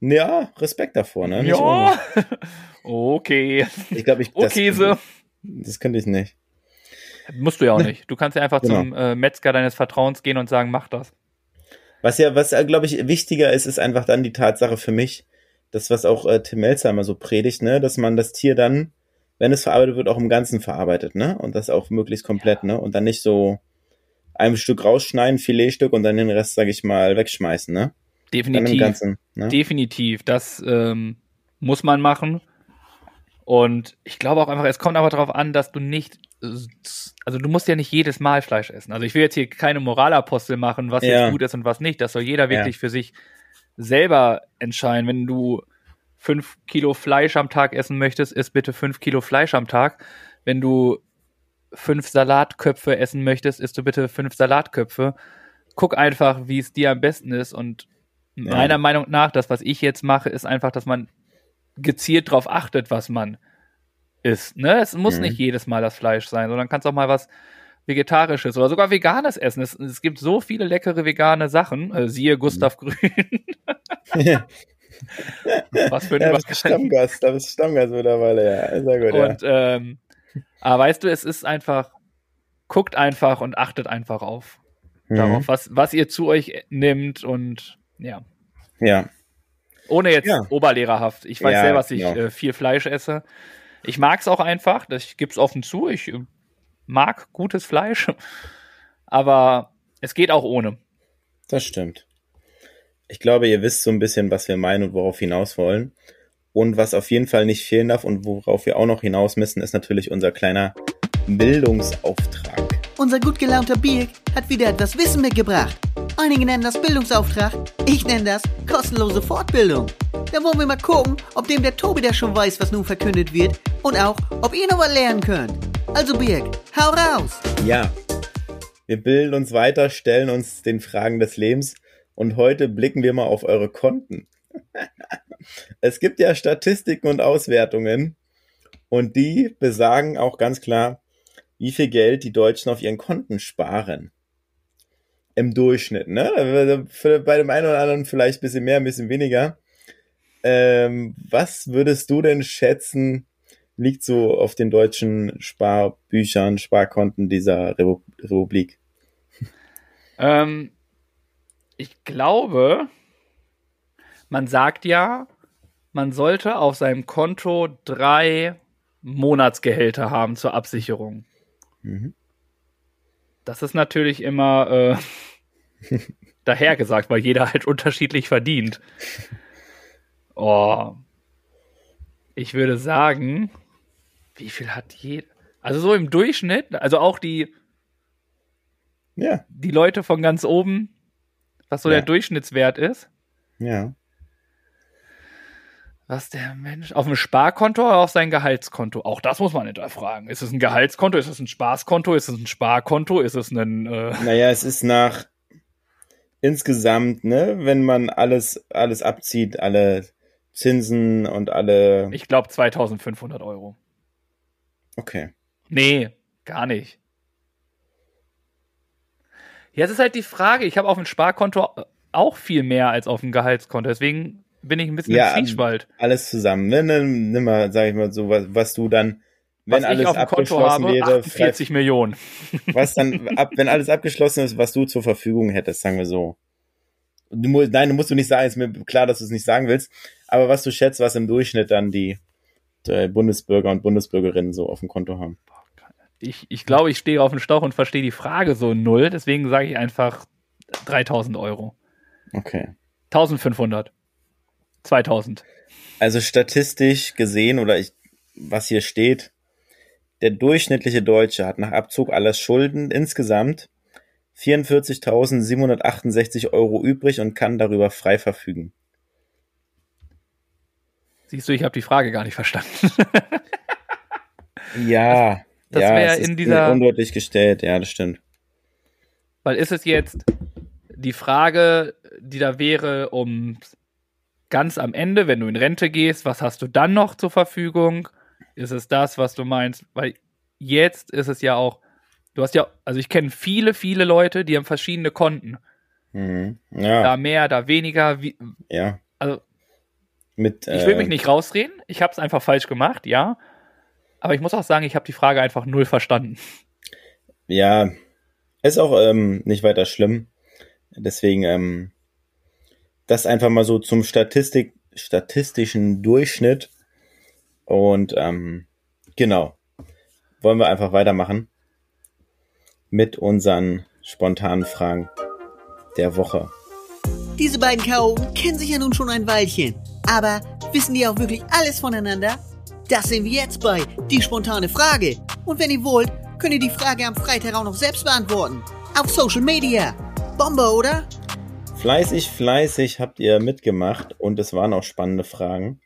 ja, Respekt davor, ne? Nicht ja. okay. Ich glaube, ich. Das, okay, so. Das könnte ich nicht. Musst du ja auch nicht. Du kannst ja einfach genau. zum äh, Metzger deines Vertrauens gehen und sagen, mach das. Was ja, was äh, glaube ich wichtiger ist, ist einfach dann die Tatsache für mich, das was auch äh, Tim Melzer immer so predigt, ne, dass man das Tier dann, wenn es verarbeitet wird, auch im Ganzen verarbeitet, ne, und das auch möglichst komplett, ja. ne, und dann nicht so ein Stück rausschneiden, Filetstück und dann den Rest, sage ich mal, wegschmeißen, ne. Definitiv. Ganzen, ne? Definitiv. Das ähm, muss man machen. Und ich glaube auch einfach, es kommt aber darauf an, dass du nicht, also du musst ja nicht jedes Mal Fleisch essen. Also ich will jetzt hier keine Moralapostel machen, was ja. jetzt gut ist und was nicht. Das soll jeder wirklich ja. für sich selber entscheiden. Wenn du fünf Kilo Fleisch am Tag essen möchtest, isst bitte fünf Kilo Fleisch am Tag. Wenn du fünf Salatköpfe essen möchtest, isst du bitte fünf Salatköpfe. Guck einfach, wie es dir am besten ist. Und ja. meiner Meinung nach, das, was ich jetzt mache, ist einfach, dass man gezielt darauf achtet, was man isst. Ne? Es muss mhm. nicht jedes Mal das Fleisch sein, sondern kannst auch mal was Vegetarisches oder sogar Veganes essen. Es, es gibt so viele leckere vegane Sachen. Äh, siehe Gustav mhm. Grün. was für ein ja, bist Stammgast, da bist Stammgast mittlerweile, ja. Sehr gut, und, ja. Ähm, aber weißt du, es ist einfach, guckt einfach und achtet einfach auf. Mhm. Darauf, was, was ihr zu euch nimmt und ja. Ja. Ohne jetzt ja. oberlehrerhaft. Ich weiß ja, selber, dass ich genau. äh, viel Fleisch esse. Ich mag es auch einfach, das gibt's offen zu. Ich äh, mag gutes Fleisch, aber es geht auch ohne. Das stimmt. Ich glaube, ihr wisst so ein bisschen, was wir meinen und worauf hinaus wollen. Und was auf jeden Fall nicht fehlen darf und worauf wir auch noch hinaus müssen, ist natürlich unser kleiner Bildungsauftrag. Unser gut gelaunter Birk hat wieder etwas Wissen mitgebracht. Einige nennen das Bildungsauftrag, ich nenne das kostenlose Fortbildung. Da wollen wir mal gucken, ob dem der Tobi der schon weiß, was nun verkündet wird und auch, ob ihr noch was lernen könnt. Also Birg, hau raus! Ja, wir bilden uns weiter, stellen uns den Fragen des Lebens und heute blicken wir mal auf eure Konten. es gibt ja Statistiken und Auswertungen und die besagen auch ganz klar, wie viel Geld die Deutschen auf ihren Konten sparen im Durchschnitt, ne? Bei dem einen oder anderen vielleicht ein bisschen mehr, ein bisschen weniger. Ähm, was würdest du denn schätzen, liegt so auf den deutschen Sparbüchern, Sparkonten dieser Republik? Ähm, ich glaube, man sagt ja, man sollte auf seinem Konto drei Monatsgehälter haben zur Absicherung. Mhm. Das ist natürlich immer äh, dahergesagt, weil jeder halt unterschiedlich verdient. Oh. Ich würde sagen, wie viel hat jeder? Also so im Durchschnitt, also auch die, ja. die Leute von ganz oben, was so ja. der Durchschnittswert ist. Ja was der Mensch auf dem Sparkonto oder auf sein Gehaltskonto? Auch das muss man hinterfragen. Ist es ein Gehaltskonto? Ist es ein Spaßkonto? Ist es ein Sparkonto? Ist es ein. Äh naja, es ist nach insgesamt, ne, wenn man alles, alles abzieht, alle Zinsen und alle. Ich glaube 2500 Euro. Okay. Nee, gar nicht. Jetzt ist halt die Frage, ich habe auf dem Sparkonto auch viel mehr als auf dem Gehaltskonto. Deswegen bin ich ein bisschen ja, im Zwiespalt. Alles zusammen. Ne? Nimm, nimm mal, sag ich mal so, was, was du dann, wenn was alles abgeschlossen habe, wäre, 40 Millionen. Was dann, ab, wenn alles abgeschlossen ist, was du zur Verfügung hättest, sagen wir so. Du, nein, du musst du nicht sagen, ist mir klar, dass du es nicht sagen willst, aber was du schätzt, was im Durchschnitt dann die äh, Bundesbürger und Bundesbürgerinnen so auf dem Konto haben. Ich, ich glaube, ich stehe auf dem Stauch und verstehe die Frage so null. Deswegen sage ich einfach 3000 Euro. Okay. 1500. 2000. Also statistisch gesehen oder ich, was hier steht, der durchschnittliche Deutsche hat nach Abzug aller Schulden insgesamt 44.768 Euro übrig und kann darüber frei verfügen. Siehst du, ich habe die Frage gar nicht verstanden. ja, Das ja, wäre in dieser- undeutlich gestellt, ja, das stimmt. Weil ist es jetzt die Frage, die da wäre, um ganz am Ende, wenn du in Rente gehst, was hast du dann noch zur Verfügung? Ist es das, was du meinst? Weil jetzt ist es ja auch, du hast ja, also ich kenne viele, viele Leute, die haben verschiedene Konten. Mhm. Da Ja, mehr, da weniger. Wie, ja. also Mit, ich will äh, mich nicht rausreden. Ich habe es einfach falsch gemacht, ja. Aber ich muss auch sagen, ich habe die Frage einfach null verstanden. Ja, ist auch ähm, nicht weiter schlimm. Deswegen, ähm, das einfach mal so zum Statistik, statistischen Durchschnitt. Und ähm, genau, wollen wir einfach weitermachen mit unseren spontanen Fragen der Woche. Diese beiden Chaoten kennen sich ja nun schon ein Weilchen. Aber wissen die auch wirklich alles voneinander? Das sehen wir jetzt bei Die spontane Frage. Und wenn ihr wollt, könnt ihr die Frage am Freitag auch noch selbst beantworten. Auf Social Media. Bombe, oder? Fleißig, fleißig habt ihr mitgemacht und es waren auch spannende Fragen.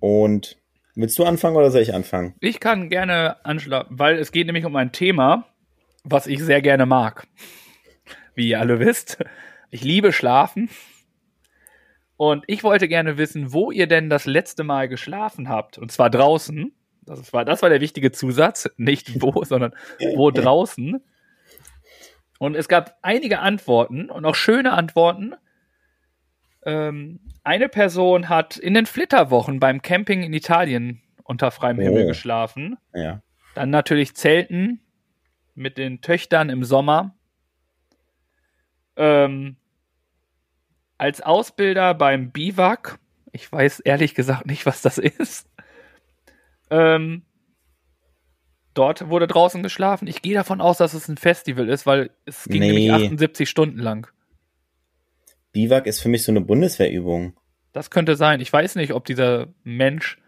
Und willst du anfangen oder soll ich anfangen? Ich kann gerne anschlagen, weil es geht nämlich um ein Thema, was ich sehr gerne mag. Wie ihr alle wisst. Ich liebe Schlafen. Und ich wollte gerne wissen, wo ihr denn das letzte Mal geschlafen habt. Und zwar draußen. Das war, das war der wichtige Zusatz. Nicht wo, sondern wo draußen. Und es gab einige Antworten und auch schöne Antworten. Ähm, eine Person hat in den Flitterwochen beim Camping in Italien unter freiem Himmel Oh. geschlafen. Ja. Dann natürlich Zelten mit den Töchtern im Sommer. Ähm, als Ausbilder beim Biwak. Ich weiß ehrlich gesagt nicht, was das ist. Ähm, dort wurde draußen geschlafen. Ich gehe davon aus, dass es ein Festival ist, weil es ging Nee. nämlich 78 Stunden lang. Biwak ist für mich so eine Bundeswehrübung. Das könnte sein. Ich weiß nicht, ob dieser Mensch.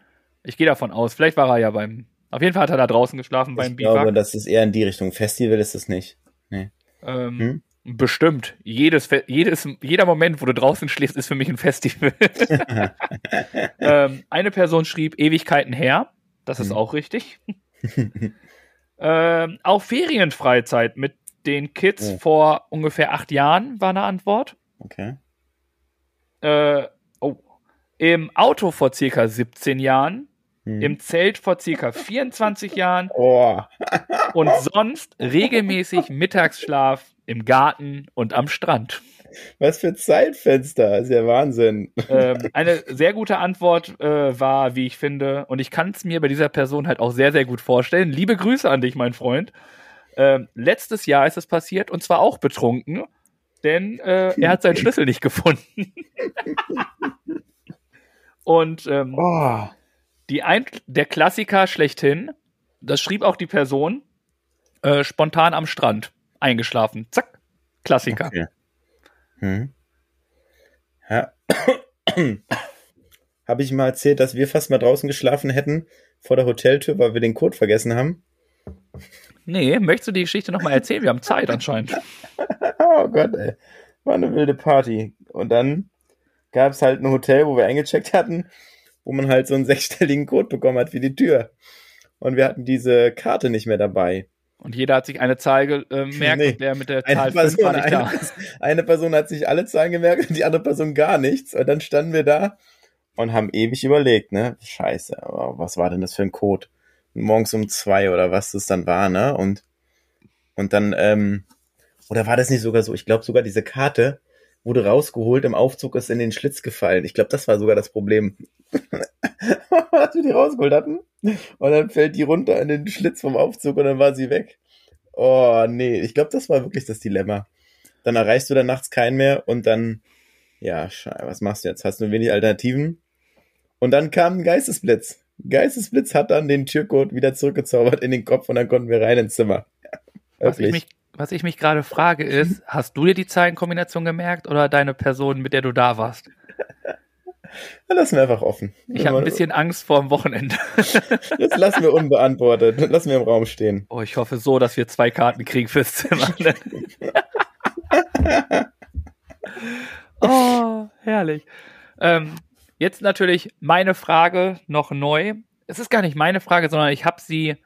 Ich gehe davon aus. Vielleicht war er ja beim. Auf jeden Fall hat er da draußen geschlafen beim ich glaube, Biwak. das ist eher in die Richtung. Festival ist es nicht. Ähm, Hm? Bestimmt. Jedes, jedes, jeder Moment, wo du draußen schläfst, ist für mich ein Festival. ähm, eine Person schrieb Ewigkeiten her. Das ist Hm. auch richtig. Ähm, auch Ferienfreizeit mit den Kids Oh. vor ungefähr acht Jahren war eine Antwort. Okay. Äh, oh. Im Auto vor circa 17 Jahren. Hm. Im Zelt vor circa 24 Jahren. oh, Und sonst regelmäßig Mittagsschlaf im Garten und am Strand. Was für Zeitfenster. ist ja Wahnsinn. ähm, eine sehr gute Antwort äh, war, wie ich finde, und ich kann es mir bei dieser Person halt auch sehr, sehr gut vorstellen. Liebe Grüße an dich, mein Freund. Ähm, letztes Jahr ist es passiert und zwar auch betrunken, denn äh, er hat seinen Schlüssel nicht gefunden. und ähm, Oh, die ein der Klassiker schlechthin, das schrieb auch die Person, äh, spontan am Strand eingeschlafen. Zack, Klassiker. okay. Hm. Ja. Habe ich mal erzählt, dass wir fast mal draußen geschlafen hätten vor der Hoteltür, weil wir den Code vergessen haben? Nee, möchtest du die Geschichte nochmal erzählen? Wir haben Zeit anscheinend. Oh Gott, ey. War eine wilde Party. Und dann gab es halt ein Hotel, wo wir eingecheckt hatten, wo man halt so einen sechsstelligen Code bekommen hat für die Tür. Und wir hatten diese Karte nicht mehr dabei. Und jeder hat sich eine Zahl gemerkt Nee. und der mit der Eine Zahl 5 Person, war nicht eine, da. Pers- eine Person hat sich alle Zahlen gemerkt und die andere Person gar nichts. Und dann standen wir da und haben ewig überlegt, ne? Scheiße, aber was war denn das für ein Code? Morgens um zwei oder was das dann war, ne? Und, und dann, ähm, oder war das nicht sogar so? Ich glaube sogar diese Karte wurde rausgeholt, im Aufzug ist in den Schlitz gefallen. Ich glaube, das war sogar das Problem. Dass wir die rausgeholt hatten. Und dann fällt die runter in den Schlitz vom Aufzug und dann war sie weg. Oh, nee, ich glaube, das war wirklich das Dilemma. Dann erreichst du dann nachts keinen mehr und dann, ja, scheiße, was machst du jetzt? Hast du wenig Alternativen? Und dann kam ein Geistesblitz. Geistesblitz hat dann den Türcode wieder zurückgezaubert in den Kopf und dann konnten wir rein ins Zimmer. Was ich mich, was ich mich gerade frage ist, hast du dir die Zahlenkombination gemerkt oder deine Person, mit der du da warst? Dann lassen wir einfach offen. Ich habe ein bisschen Angst vor dem Wochenende. Das lassen wir unbeantwortet. Lassen wir im Raum stehen. Oh, ich hoffe so, dass wir zwei Karten kriegen fürs Zimmer. oh, herrlich. Ähm, jetzt natürlich meine Frage noch neu. Es ist gar nicht meine Frage, sondern ich habe sie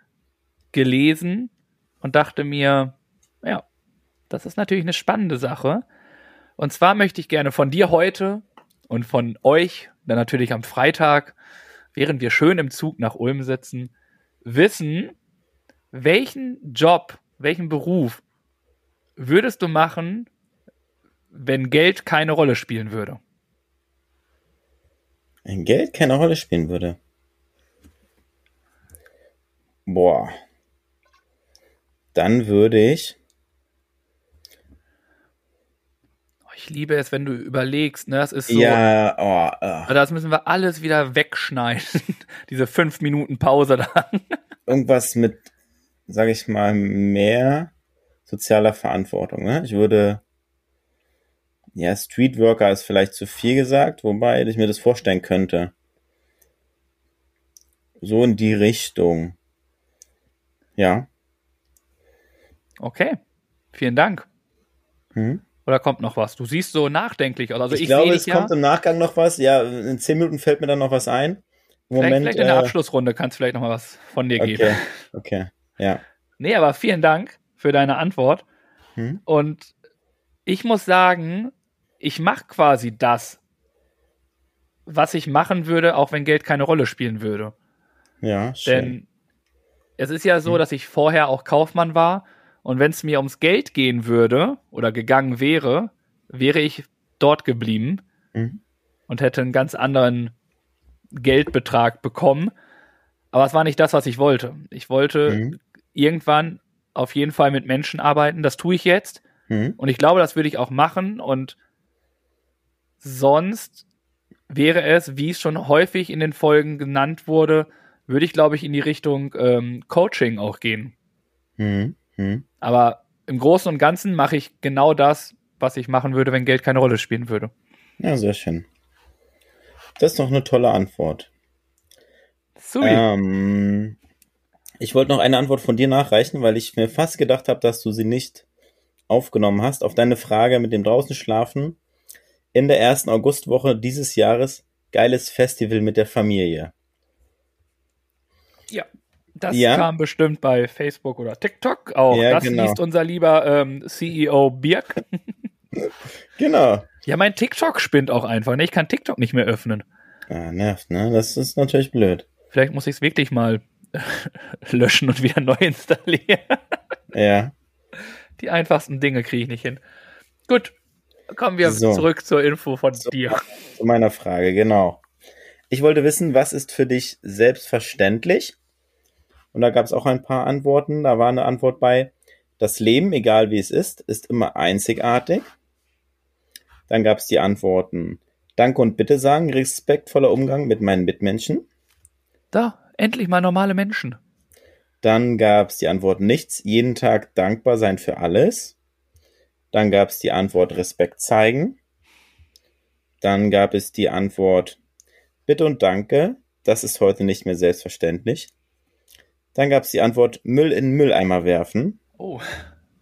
gelesen und dachte mir, ja, das ist natürlich eine spannende Sache. Und zwar möchte ich gerne von dir heute und von euch, dann natürlich am Freitag, während wir schön im Zug nach Ulm sitzen, wissen, welchen Job, welchen Beruf würdest du machen, wenn Geld keine Rolle spielen würde? Wenn Geld keine Rolle spielen würde. Boah. Dann würde ich. Oh, ich liebe es, wenn du überlegst, ne? Das ist so. Ja, oh, oh. Das müssen wir alles wieder wegschneiden. Diese fünf Minuten Pause dann. Irgendwas mit, sag ich mal, mehr sozialer Verantwortung. Ne? Ich würde ja, Streetworker ist vielleicht zu viel gesagt, wobei ich mir das vorstellen könnte. So in die Richtung. Ja. Okay. Vielen Dank. Hm? Oder kommt noch was? Du siehst so nachdenklich aus. Also ich, ich, glaube, es ja. kommt im Nachgang noch was. Ja, in zehn Minuten fällt mir dann noch was ein. Im Vielleicht, Moment, vielleicht in der äh, Abschlussrunde kannst du vielleicht noch mal was von dir geben. Okay, okay, ja. Nee, aber vielen Dank für deine Antwort. Hm? Und ich muss sagen, ich mache quasi das, was ich machen würde, auch wenn Geld keine Rolle spielen würde. Ja, schön. Denn es ist ja so, Hm. dass ich vorher auch Kaufmann war und wenn es mir ums Geld gehen würde oder gegangen wäre, wäre ich dort geblieben Mhm. und hätte einen ganz anderen Geldbetrag bekommen. Aber es war nicht das, was ich wollte. Ich wollte Mhm. irgendwann auf jeden Fall mit Menschen arbeiten. Das tue ich jetzt. Mhm. Und ich glaube, das würde ich auch machen. Und sonst wäre es, wie es schon häufig in den Folgen genannt wurde, würde ich, glaube ich, in die Richtung ähm, Coaching auch gehen. Mhm. Mhm. Aber im Großen und Ganzen mache ich genau das, was ich machen würde, wenn Geld keine Rolle spielen würde. Ja, sehr schön. Das ist doch eine tolle Antwort. Sui. Ähm, ich wollte noch eine Antwort von dir nachreichen, weil ich mir fast gedacht habe, dass du sie nicht aufgenommen hast. Auf deine Frage mit dem draußen schlafen. In der ersten Augustwoche dieses Jahres geiles Festival mit der Familie. Ja. Das Ja. kam bestimmt bei Facebook oder TikTok auch. Ja, das genau. liest unser lieber ähm, CEO Birk. Genau. Ja, mein TikTok spinnt auch einfach. Ne? Ich kann TikTok nicht mehr öffnen. Ah, nervt, ne? Das ist natürlich blöd. Vielleicht muss ich es wirklich mal löschen und wieder neu installieren. Ja. Die einfachsten Dinge kriege ich nicht hin. Gut, kommen wir So. zurück zur Info von dir. Zu meiner Frage, genau. Ich wollte wissen, was ist für dich selbstverständlich? Und da gab es auch ein paar Antworten. Da war eine Antwort bei, das Leben, egal wie es ist, ist immer einzigartig. Dann gab es die Antworten, Danke und Bitte sagen, respektvoller Umgang mit meinen Mitmenschen. Da, endlich mal normale Menschen. Dann gab es die Antwort nichts, jeden Tag dankbar sein für alles. Dann gab es die Antwort Respekt zeigen. Dann gab es die Antwort Bitte und Danke, das ist heute nicht mehr selbstverständlich. Dann gab es die Antwort Müll in Mülleimer werfen. Oh,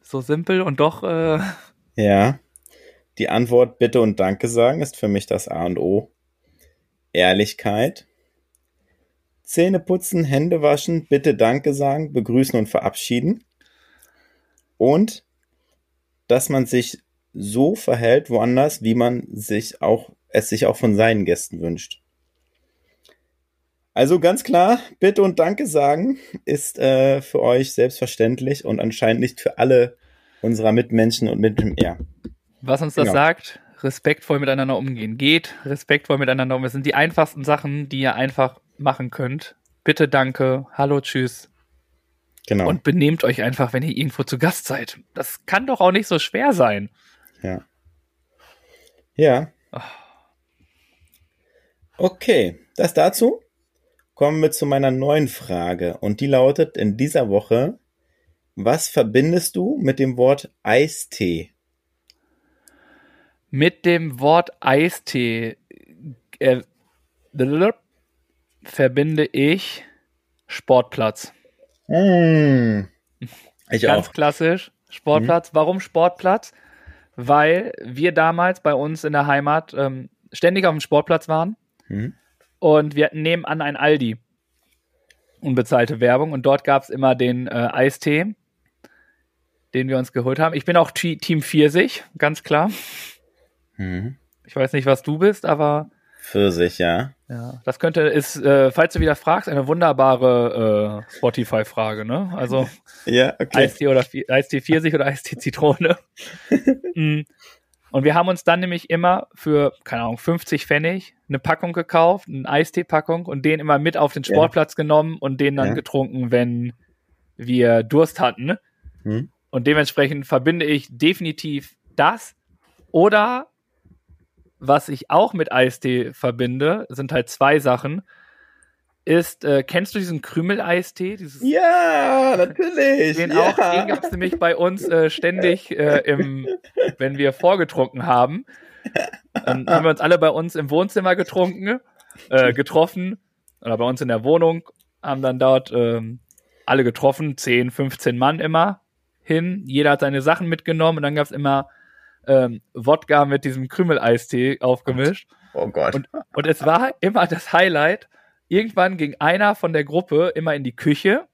so simpel und doch, äh, Ja. Die Antwort Bitte und Danke sagen ist für mich das A und O. Ehrlichkeit. Zähne putzen, Hände waschen, Bitte Danke sagen, begrüßen und verabschieden. Und dass man sich so verhält woanders, wie man sich auch, es sich auch von seinen Gästen wünscht. Also ganz klar, Bitte und Danke sagen ist äh, für euch selbstverständlich und anscheinend nicht für alle unserer Mitmenschen und mit ja, was uns das Genau. sagt, respektvoll miteinander umgehen. Geht respektvoll miteinander um. Das sind die einfachsten Sachen, die ihr einfach machen könnt. Bitte danke, hallo, tschüss. genau. Und benehmt euch einfach, wenn ihr irgendwo zu Gast seid. Das kann doch auch nicht so schwer sein. Ja. Ja. Okay, das dazu. Kommen wir zu meiner neuen Frage. Und die lautet in dieser Woche, was verbindest du mit dem Wort Eistee? Mit dem Wort Eistee äh, verbinde ich Sportplatz. Hm, ich Ganz auch. klassisch. Sportplatz. Warum Sportplatz? Weil wir damals bei uns in der Heimat ähm, ständig auf dem Sportplatz waren Hm. Und wir hatten nebenan ein Aldi. Unbezahlte Werbung und dort gab es immer den äh, Eistee, den wir uns geholt haben. Ich bin auch T Team Pfirsich, ganz klar. Hm. Ich weiß nicht, was du bist, aber Pfirsich, ja. ja, das könnte, ist, äh, falls du wieder fragst, eine wunderbare äh, Spotify-Frage, ne? Also Ja, okay. Eistee oder Eistee Pfirsich oder Eistee Zitrone. Mm. Und wir haben uns dann nämlich immer für, keine Ahnung, 50 Pfennig eine Packung gekauft, eine Eistee-Packung und den immer mit auf den Ja. Sportplatz genommen und den dann Ja. getrunken, wenn wir Durst hatten. Hm. Und dementsprechend verbinde ich definitiv das. Oder was ich auch mit Eistee verbinde, sind halt zwei Sachen. Ist, äh, kennst du diesen Krümel-Eistee? Ja, natürlich. den ja. auch, den gab es nämlich bei uns äh, ständig, äh, im, wenn wir vorgetrunken haben. Dann haben wir uns alle bei uns im Wohnzimmer getrunken, äh, getroffen, oder bei uns in der Wohnung, haben dann dort ähm, alle getroffen, 10, 15 Mann immer hin. Jeder hat seine Sachen mitgenommen und dann gab es immer ähm, Wodka mit diesem Krümeleistee aufgemischt. Oh Gott. Und, und es war immer das Highlight. Irgendwann ging einer von der Gruppe immer in die Küche,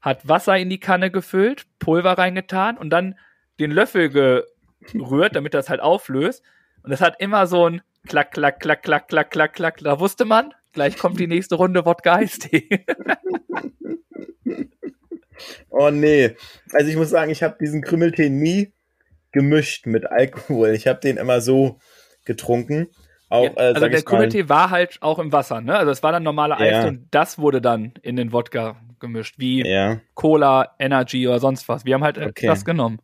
hat Wasser in die Kanne gefüllt, Pulver reingetan und dann den Löffel gerührt, damit das halt auflöst. Und es hat immer so ein Klack, Klack, Klack, Klack, Klack, Klack, Klack. Da wusste man, gleich kommt die nächste Runde Wodka Eistee. Oh nee. Also ich muss sagen, ich habe diesen Krümmeltee nie gemischt mit Alkohol. Ich habe den immer so getrunken. Auch, Ja, äh, also sag der Krümmeltee war halt auch im Wasser, ne? Also es war dann normaler Ja. Eistee und das wurde dann in den Wodka gemischt, wie Ja, Cola, Energy oder sonst was. Wir haben halt äh, Okay. das genommen.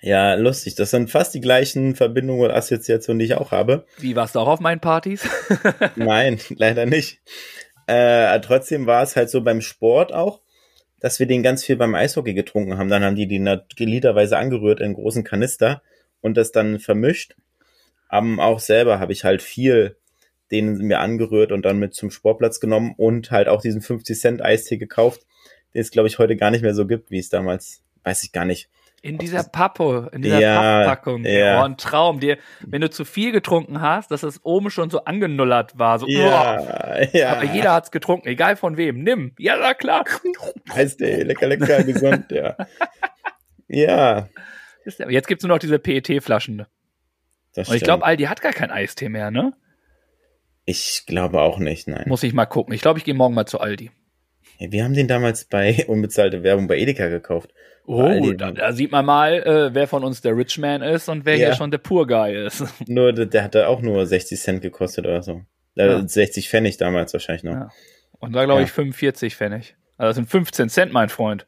ja, lustig. Das sind fast die gleichen Verbindungen und Assoziationen, die ich auch habe. Wie warst du auch auf meinen Partys? Nein, leider nicht. Äh, trotzdem war es halt so beim Sport auch, dass wir den ganz viel beim Eishockey getrunken haben. Dann haben die nat- literweise angerührt in großen Kanister und das dann vermischt. Aber auch selber habe ich halt viel den mir angerührt und dann mit zum Sportplatz genommen und halt auch diesen 50 Cent Eistee gekauft, den es glaube ich heute gar nicht mehr so gibt, wie es damals, weiß ich gar nicht. In dieser Pappe, in dieser Ja, Papppackung. ja. Oh, ein Traum. Dir, wenn du zu viel getrunken hast, dass es oben schon so angenullert war. So, oh. Ja, ja. Aber jeder hat's getrunken, egal von wem. Nimm. Ja, na klar. Eistee, lecker, lecker, gesund, ja. Ja, ja- Jetzt gibt's nur noch diese PET-Flaschen. Das Und ich glaube, Aldi hat gar kein Eistee mehr, ne? Ich glaube auch nicht, nein. Muss ich mal gucken. Ich glaube, ich gehe morgen mal zu Aldi. Ja, Wir haben den damals bei unbezahlte Werbung bei Edeka gekauft. Oh, da, da sieht man mal, äh, wer von uns der Rich Man ist und wer Ja. hier schon der Poor Guy ist. Nur der, der hatte auch nur 60 Cent gekostet oder so. Äh, Ja. 60 Pfennig damals wahrscheinlich noch. Ja. Und da glaube ich 45 Pfennig. Also das sind 15 Cent, mein Freund.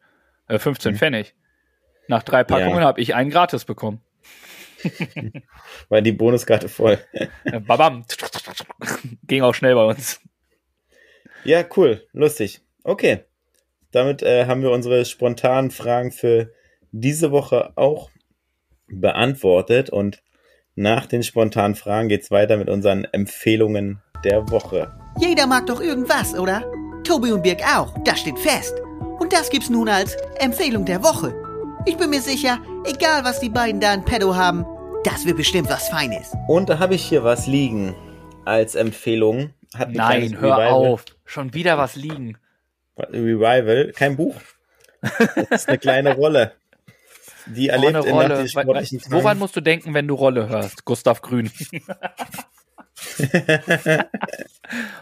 Äh, 15 Mhm. Pfennig. Nach drei Packungen habe ich einen gratis bekommen. War die Bonuskarte voll. Babam. Ging auch schnell bei uns. Ja, cool, lustig. Okay. Damit äh, haben wir unsere spontanen Fragen für diese Woche auch beantwortet und nach den spontanen Fragen geht's weiter mit unseren Empfehlungen der Woche. Jeder mag doch irgendwas, oder? Tobi und Birg auch, das steht fest. Und das gibt's nun als Empfehlung der Woche. Ich bin mir sicher, egal was die beiden da in Pedo haben, das wird bestimmt was Feines. Und da habe ich hier was liegen als Empfehlung. Nein, hör Revival. auf. Schon wieder was liegen. Revival, kein Buch. Das ist eine kleine Rolle. Die Oh, erlebt eine in nach Rolle. Woran musst du denken, wenn du Rolle hörst? Gustav Grün.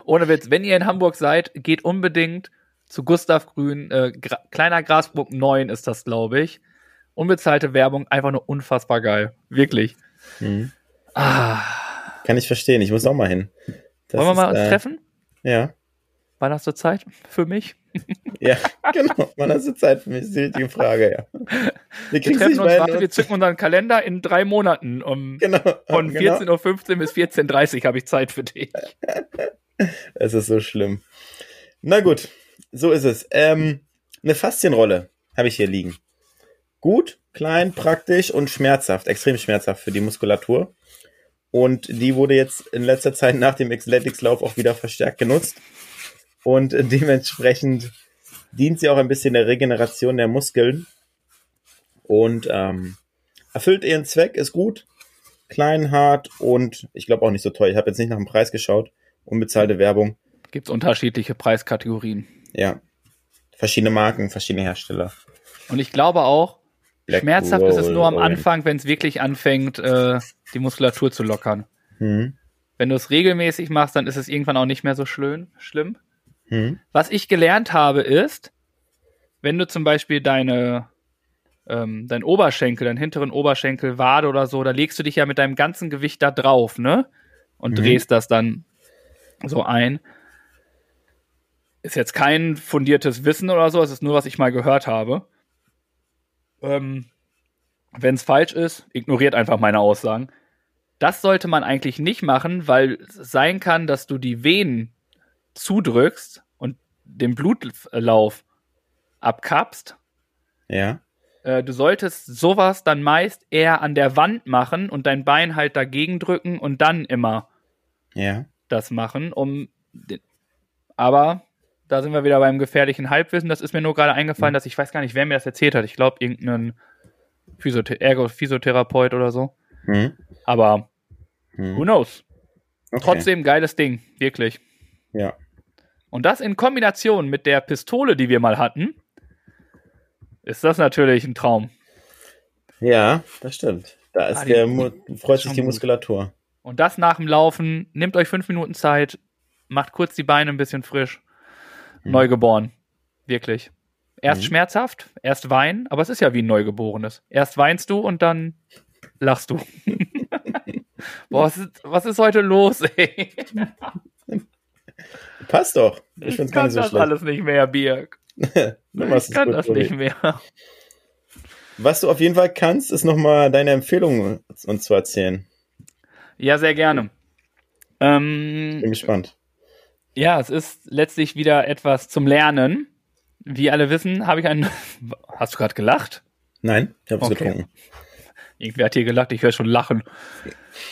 Ohne Witz, wenn ihr in Hamburg seid, geht unbedingt zu Gustav Grün. Äh, Gra Kleiner Grasburg 9 ist das, glaube ich. Unbezahlte Werbung, einfach nur unfassbar geil. Wirklich. Mhm. Ah, Kann ich verstehen, ich muss auch mal hin. Das wollen wir mal ist, uns äh, treffen? Ja. Wann hast du Zeit für mich? Ja, genau. Wann hast du Zeit für mich? Das ist die richtige Frage, ja. Wir, wir treffen uns, warte, wir zücken unseren Kalender in drei Monaten. Um, genau, von genau. 14.15 Uhr bis 14.30 Uhr habe ich Zeit für dich. Es ist so schlimm. Na gut, so ist es. Ähm, eine Faszienrolle habe ich hier liegen. Gut, klein, praktisch und schmerzhaft, extrem schmerzhaft für die Muskulatur. Und die wurde jetzt in letzter Zeit nach dem Xletics-Lauf auch wieder verstärkt genutzt. Und dementsprechend dient sie auch ein bisschen der Regeneration der Muskeln. Und ähm, erfüllt ihren Zweck, ist gut, klein, hart und ich glaube auch nicht so teuer. Ich habe jetzt nicht nach dem Preis geschaut. Unbezahlte Werbung. Gibt es unterschiedliche Preiskategorien. Ja. Verschiedene Marken, verschiedene Hersteller. Und ich glaube auch, schmerzhaft ist es nur am Anfang, wenn es wirklich anfängt, äh, die Muskulatur zu lockern. Mhm. Wenn du es regelmäßig machst, dann ist es irgendwann auch nicht mehr so schlimm. schlimm. Mhm. Was ich gelernt habe, ist, wenn du zum Beispiel deine, ähm, dein Oberschenkel, deinen hinteren Oberschenkel, Wade oder so, da legst du dich ja mit deinem ganzen Gewicht da drauf, ne? Und mhm. drehst das dann so ein. Ist jetzt kein fundiertes Wissen oder so, es ist nur, was ich mal gehört habe. Ähm, Wenn es falsch ist, ignoriert einfach meine Aussagen. Das sollte man eigentlich nicht machen, weil es sein kann, dass du die Venen zudrückst und den Blutlauf abkappst. Ja. Äh, du solltest sowas dann meist eher an der Wand machen und dein Bein halt dagegen drücken und dann immer ja. das machen, um. Aber da sind wir wieder beim gefährlichen Halbwissen. Das ist mir nur gerade eingefallen, mhm. dass ich weiß gar nicht, wer mir das erzählt hat. Ich glaube, irgendein Physiothe Ergo-Physiotherapeut oder so. Mhm. Aber mhm. who knows? Okay. Trotzdem geiles Ding, wirklich. Ja. Und das in Kombination mit der Pistole, die wir mal hatten, ist das natürlich ein Traum. Ja, das stimmt. Da ist ah, der, freut sich die Muskulatur. Und das nach dem Laufen, nehmt euch fünf Minuten Zeit, macht kurz die Beine ein bisschen frisch. Mhm. Neugeboren. Wirklich. Erst mhm. schmerzhaft, erst weinen, aber es ist ja wie ein Neugeborenes. Erst weinst du und dann lachst du. Boah, was ist, was ist heute los, ey? Passt doch. Ich, ich kann so das schlecht. alles nicht mehr, Birg. ich kann das nicht mehr. Was du auf jeden Fall kannst, ist nochmal deine Empfehlungen uns zu erzählen. Ja, sehr gerne. Ähm, Bin gespannt. Ja, es ist letztlich wieder etwas zum Lernen. Wie alle wissen, habe ich einen. Hast du gerade gelacht? Nein, ich habe es okay. getrunken. Irgendwer hat hier gelacht, ich höre schon lachen.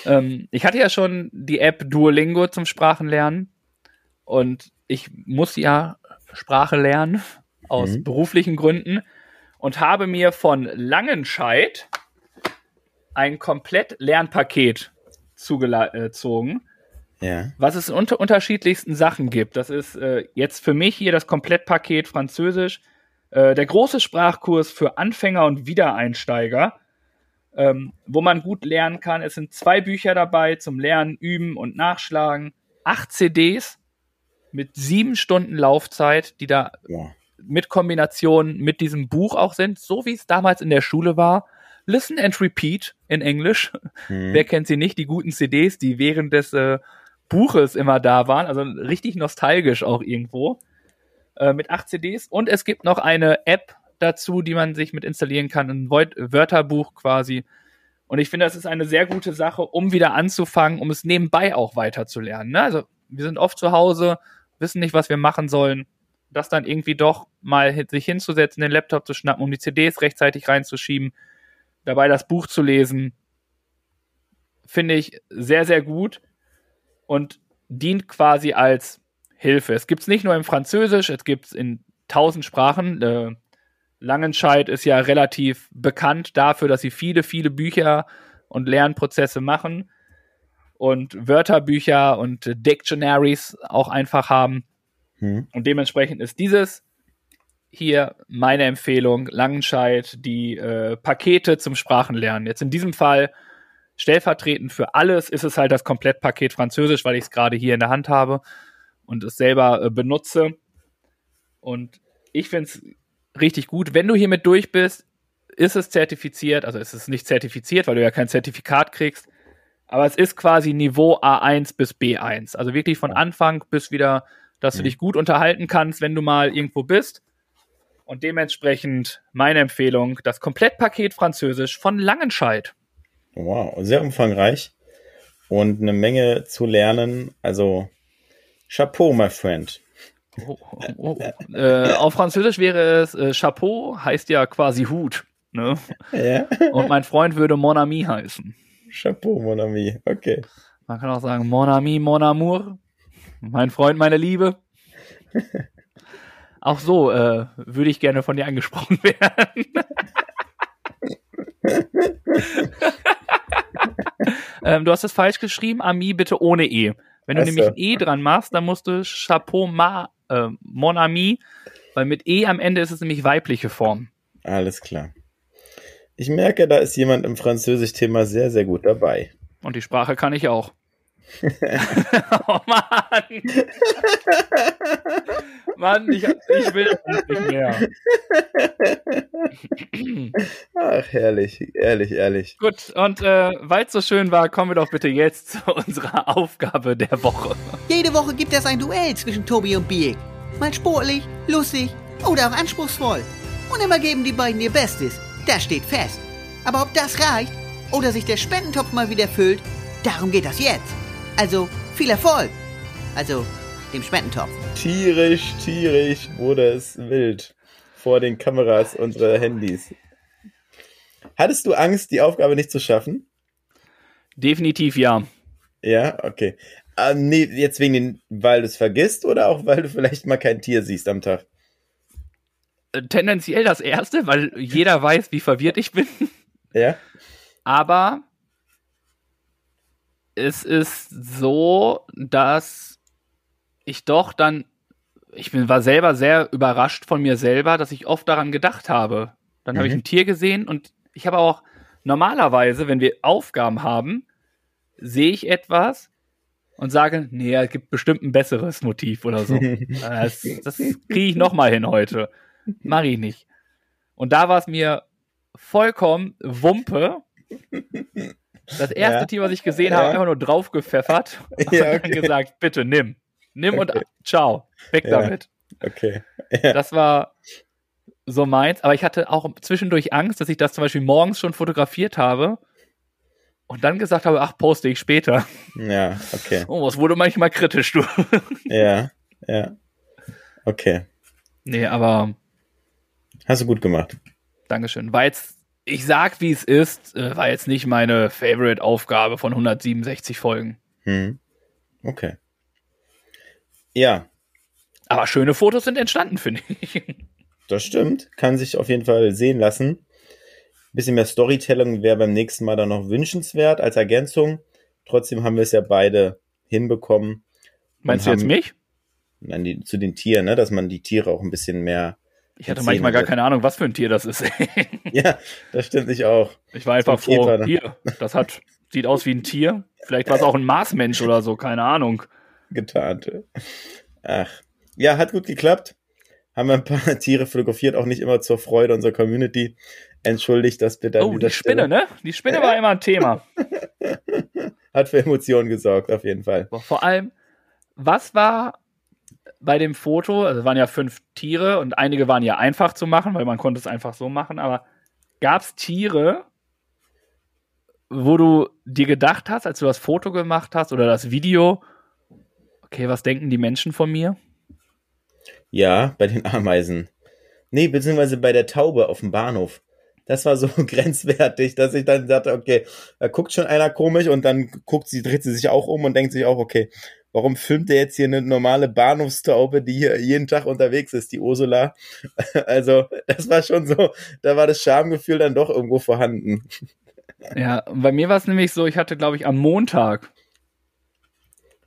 Ähm, ich hatte ja schon die App Duolingo zum Sprachenlernen und ich muss ja Sprache lernen aus mhm. beruflichen Gründen und habe mir von Langenscheid ein komplett Lernpaket zugezogen. Ja. Was es unter unterschiedlichsten Sachen gibt. Das ist äh, jetzt für mich hier das Komplettpaket Französisch. Äh, der große Sprachkurs für Anfänger und Wiedereinsteiger, ähm, wo man gut lernen kann. Es sind zwei Bücher dabei zum Lernen, Üben und Nachschlagen. Acht CDs mit sieben Stunden Laufzeit, die da ja. mit Kombination mit diesem Buch auch sind, so wie es damals in der Schule war. Listen and Repeat in Englisch. Mhm. Wer kennt sie nicht? Die guten CDs, die während des äh, Buches immer da waren. Also richtig nostalgisch auch irgendwo. Äh, mit acht CDs. Und es gibt noch eine App dazu, die man sich mit installieren kann. Ein Wörterbuch quasi. Und ich finde, das ist eine sehr gute Sache, um wieder anzufangen, um es nebenbei auch weiter zu lernen. Ne? Also wir sind oft zu Hause, wissen nicht, was wir machen sollen. Das dann irgendwie doch mal sich hinzusetzen, den Laptop zu schnappen, um die CDs rechtzeitig reinzuschieben dabei das Buch zu lesen, finde ich sehr, sehr gut und dient quasi als Hilfe. Es gibt es nicht nur im Französisch, es gibt es in tausend Sprachen. Äh, Langenscheid ist ja relativ bekannt dafür, dass sie viele, viele Bücher und Lernprozesse machen und Wörterbücher und Dictionaries auch einfach haben. Hm. Und dementsprechend ist dieses hier meine Empfehlung, Langenscheid, die äh, Pakete zum Sprachenlernen. Jetzt in diesem Fall stellvertretend für alles ist es halt das Komplettpaket Französisch, weil ich es gerade hier in der Hand habe und es selber äh, benutze. Und ich finde es richtig gut. Wenn du hiermit durch bist, ist es zertifiziert, also ist es nicht zertifiziert, weil du ja kein Zertifikat kriegst, aber es ist quasi Niveau A1 bis B1. Also wirklich von Anfang bis wieder dass du dich gut unterhalten kannst, wenn du mal irgendwo bist. Und dementsprechend meine Empfehlung, das Komplettpaket Französisch von Langenscheid. Wow, sehr umfangreich und eine Menge zu lernen. Also Chapeau, my friend. Oh, oh, oh. Äh, auf Französisch wäre es äh, Chapeau, heißt ja quasi Hut. Ne? Ja, Und mein Freund würde Mon Ami heißen. Chapeau, mon ami. Okay. Man kann auch sagen Mon Ami, Mon Amour. Mein Freund, meine Liebe. Auch so äh, würde ich gerne von dir angesprochen werden. Ähm, du hast es falsch geschrieben. Ami bitte ohne E. Wenn du Ach so. nämlich ein E dran machst, dann musst du Chapeau ma, äh, Mon Ami, weil mit E am Ende ist es nämlich weibliche Form. Alles klar. Ich merke, da ist jemand im Französisch-Thema sehr, sehr gut dabei. Und die Sprache kann ich auch. oh Mann. Mann, ich, ich will das nicht mehr. Ach, herrlich, ehrlich, ehrlich. Gut, und äh, weil es so schön war, kommen wir doch bitte jetzt zu unserer Aufgabe der Woche. Jede Woche gibt es ein Duell zwischen Tobi und Biek. Mal sportlich, lustig oder auch anspruchsvoll. Und immer geben die beiden ihr Bestes. Das steht fest. Aber ob das reicht oder sich der Spendentopf mal wieder füllt, darum geht das jetzt. Also viel Erfolg. Also dem Spendentopf. Tierisch, tierisch wurde es wild vor den Kameras unserer Handys. Hattest du Angst, die Aufgabe nicht zu schaffen? Definitiv ja. Ja, okay. Ah, nee, jetzt wegen den, weil du es vergisst oder auch weil du vielleicht mal kein Tier siehst am Tag? Äh, Tendenziell das erste, weil jeder weiß, wie verwirrt ich bin. Ja? Aber es ist so, dass ich doch dann, ich bin, war selber sehr überrascht von mir selber, dass ich oft daran gedacht habe. Dann habe ich Mhm. ein Tier gesehen und ich habe auch normalerweise, wenn wir Aufgaben haben, sehe ich etwas und sage, nee, es gibt bestimmt ein besseres Motiv oder so. das das kriege ich noch mal hin heute. Mach ich nicht. Und da war es mir vollkommen Wumpe. Das erste Ja. Tier, was ich gesehen Ja. habe, einfach nur draufgepfeffert und Ja, dann okay. gesagt, bitte nimm. Nimm und Okay. ciao. Weg damit. Okay. Das war so meins. Aber ich hatte auch zwischendurch Angst, dass ich das zum Beispiel morgens schon fotografiert habe und dann gesagt habe, ach, poste ich später. Ja, okay. Oh, es wurde manchmal kritisch, du. Ja, ja. Okay. nee, aber Hast du gut gemacht. Dankeschön. War jetzt, ich sag, wie es ist, äh, war jetzt nicht meine Favorite-Aufgabe von 167 Folgen. Hm. Okay. Ja, Aber schöne Fotos sind entstanden, finde ich. das stimmt. Kann sich auf jeden Fall sehen lassen. Bisschen mehr Storytelling wäre beim nächsten Mal dann noch wünschenswert als Ergänzung. Trotzdem haben wir es ja beide hinbekommen. Meinst du jetzt mich? Nein, die, zu den Tieren, ne? dass man die Tiere auch ein bisschen mehr. Ich hatte manchmal gar keine Ahnung, was für ein Tier das ist. Ja, das stimmt ich auch. Ich war einfach So ein froh, hier, das hat, sieht aus wie ein Tier. Vielleicht war es auch ein Marsmensch oder so, keine Ahnung. Getarnt. Ach. Ja, hat gut geklappt. Haben wir ein paar Tiere fotografiert, auch nicht immer zur Freude unserer Community. Entschuldigt das bitte. an Oh, die Spinne, Stelle. ne? Die Spinne war immer ein Thema. Hat für Emotionen gesorgt, auf jeden Fall. Vor allem, was war bei dem Foto, also waren ja fünf Tiere und einige waren ja einfach zu machen, weil man konnte es einfach so machen, aber gab es Tiere, wo du dir gedacht hast, als du das Foto gemacht hast oder das Video, okay, was denken die Menschen von mir? Ja, bei den Ameisen. Nee, beziehungsweise bei der Taube auf dem Bahnhof. Das war so grenzwertig, dass ich dann dachte, okay, da guckt schon einer komisch und dann guckt sie, dreht sie sich auch um und denkt sich auch, okay, warum filmt der jetzt hier eine normale Bahnhofstaube, die hier jeden Tag unterwegs ist, die Ursula? Also, das war schon so, da war das Schamgefühl dann doch irgendwo vorhanden. Ja, bei mir war es nämlich so, ich hatte, glaube ich, am Montag,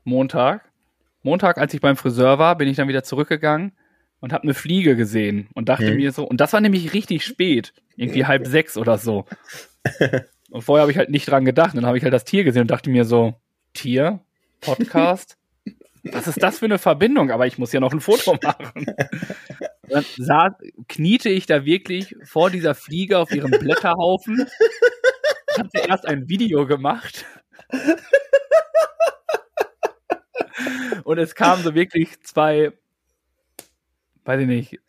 Montag, Montag, als ich beim Friseur war, bin ich dann wieder zurückgegangen und habe eine Fliege gesehen und dachte Hm. mir so, und das war nämlich richtig spät, irgendwie halb sechs oder so. Und vorher habe ich halt nicht dran gedacht. Dann habe ich halt das Tier gesehen und dachte mir so, Tier, Podcast, was ist das für eine Verbindung? Aber ich muss ja noch ein Foto machen. Dann saß, kniete ich da wirklich vor dieser Fliege auf ihrem Blätterhaufen hatte erst ein Video gemacht. Und es kamen so wirklich zwei, weiß ich nicht,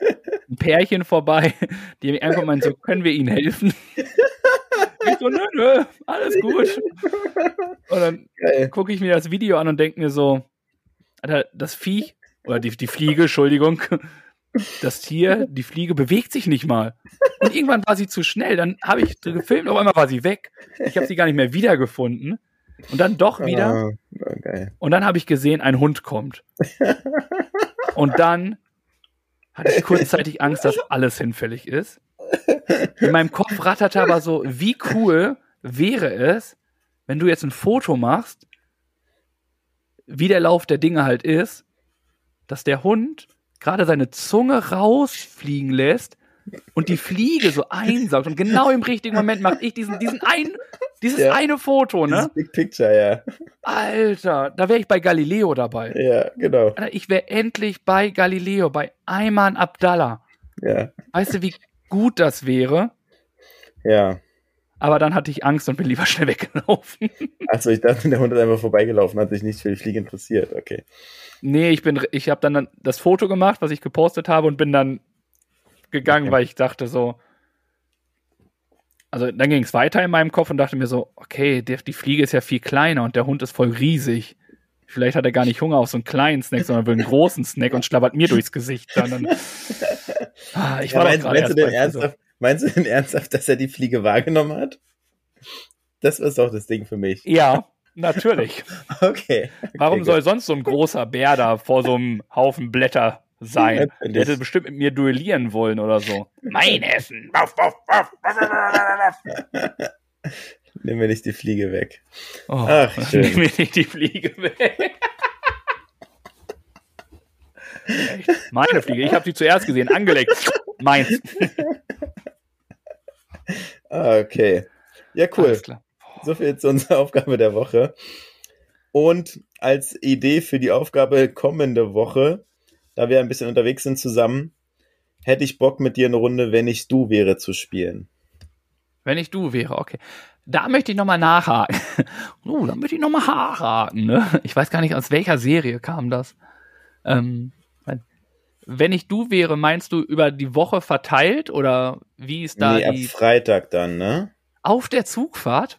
ein Pärchen vorbei, die einfach meinen, so können wir ihnen helfen? Ich so, nö, nö, alles gut. Und dann gucke ich mir das Video an und denke mir so, Alter, das Viech, oder die, die Fliege, Entschuldigung, das Tier, die Fliege bewegt sich nicht mal. Und irgendwann war sie zu schnell, dann habe ich gefilmt, auf einmal war sie weg. Ich habe sie gar nicht mehr wiedergefunden. Und dann doch wieder. Ah, ah, geil. Und dann habe ich gesehen, ein Hund kommt. Und dann hatte ich kurzzeitig Angst, dass alles hinfällig ist. In meinem Kopf ratterte aber so, wie cool wäre es, wenn du jetzt ein Foto machst, wie der Lauf der Dinge halt ist, dass der Hund gerade seine Zunge rausfliegen lässt und die Fliege so einsaugt und genau im richtigen Moment mache ich diesen, diesen ein, dieses Ja. eine Foto, ne? Dieses Big Picture, ja. Alter, da wäre ich bei Galileo dabei. Ja, genau. Alter, ich wäre endlich bei Galileo, bei Ayman Abdallah. Ja, Weißt du, wie gut das wäre? ja. Aber dann hatte ich Angst und bin lieber schnell weggelaufen. Achso, ich dachte, der Hund ist einfach vorbeigelaufen, hat sich nicht für die Fliege interessiert. Okay. nee, ich bin, ich habe dann das Foto gemacht, was ich gepostet habe und bin dann gegangen, Okay. weil ich dachte so, also dann ging es weiter in meinem Kopf und dachte mir so, okay, der, die Fliege ist ja viel kleiner und der Hund ist voll riesig. Vielleicht hat er gar nicht Hunger auf so einen kleinen Snack, sondern will einen großen Snack und schlabbert mir durchs Gesicht. Dann, dann, ah, ich Ja, war meinst, meinst, du denn ernsthaft, meinst du denn ernsthaft, dass er die Fliege wahrgenommen hat? Das ist doch das Ding für mich. Ja, natürlich. Okay. Warum okay, soll sonst so ein großer Bär da vor so einem Haufen Blätter sein? Der hätte bestimmt mit mir duellieren wollen oder so. Mein Essen. Wuff, wuff, wuff. Nimm mir nicht die Fliege weg. Oh, Ach, schön. Nimm mir nicht die Fliege weg. Echt? Meine Fliege. Ich habe sie zuerst gesehen, angelegt. Meins. Ah, Okay. Ja, cool. So viel zu unserer Aufgabe der Woche. Und als Idee für die Aufgabe kommende Woche, da wir ein bisschen unterwegs sind zusammen, hätte ich Bock mit dir eine Runde, wenn ich du wäre, zu spielen. Wenn ich du wäre, okay. Da möchte ich nochmal nachhaken. Oh, da möchte ich nochmal nachhaken. Ne? Ich weiß gar nicht, aus welcher Serie kam das. Ähm, wenn ich du wäre, meinst du über die Woche verteilt oder wie ist da nee, ab die Freitag dann, ne? auf der Zugfahrt?